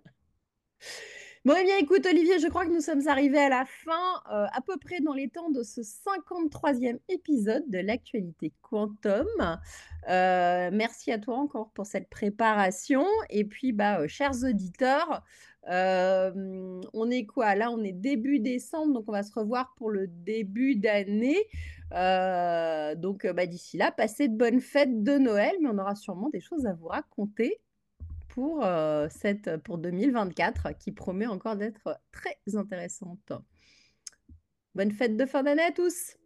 Bon, eh bien, écoute, Olivier, je crois que nous sommes arrivés à la fin, euh, à peu près dans les temps de ce 53e épisode de l'actualité quantum. Euh, merci à toi encore pour cette préparation. Et puis, bah, euh, chers auditeurs, on est quoi? Là, on est début décembre, donc on va se revoir pour le début d'année. donc, bah, d'ici là, passez de bonnes fêtes de Noël, mais on aura sûrement des choses à vous raconter pour, euh, cette, pour 2024 qui promet encore d'être très intéressante. Bonne fête de fin d'année à tous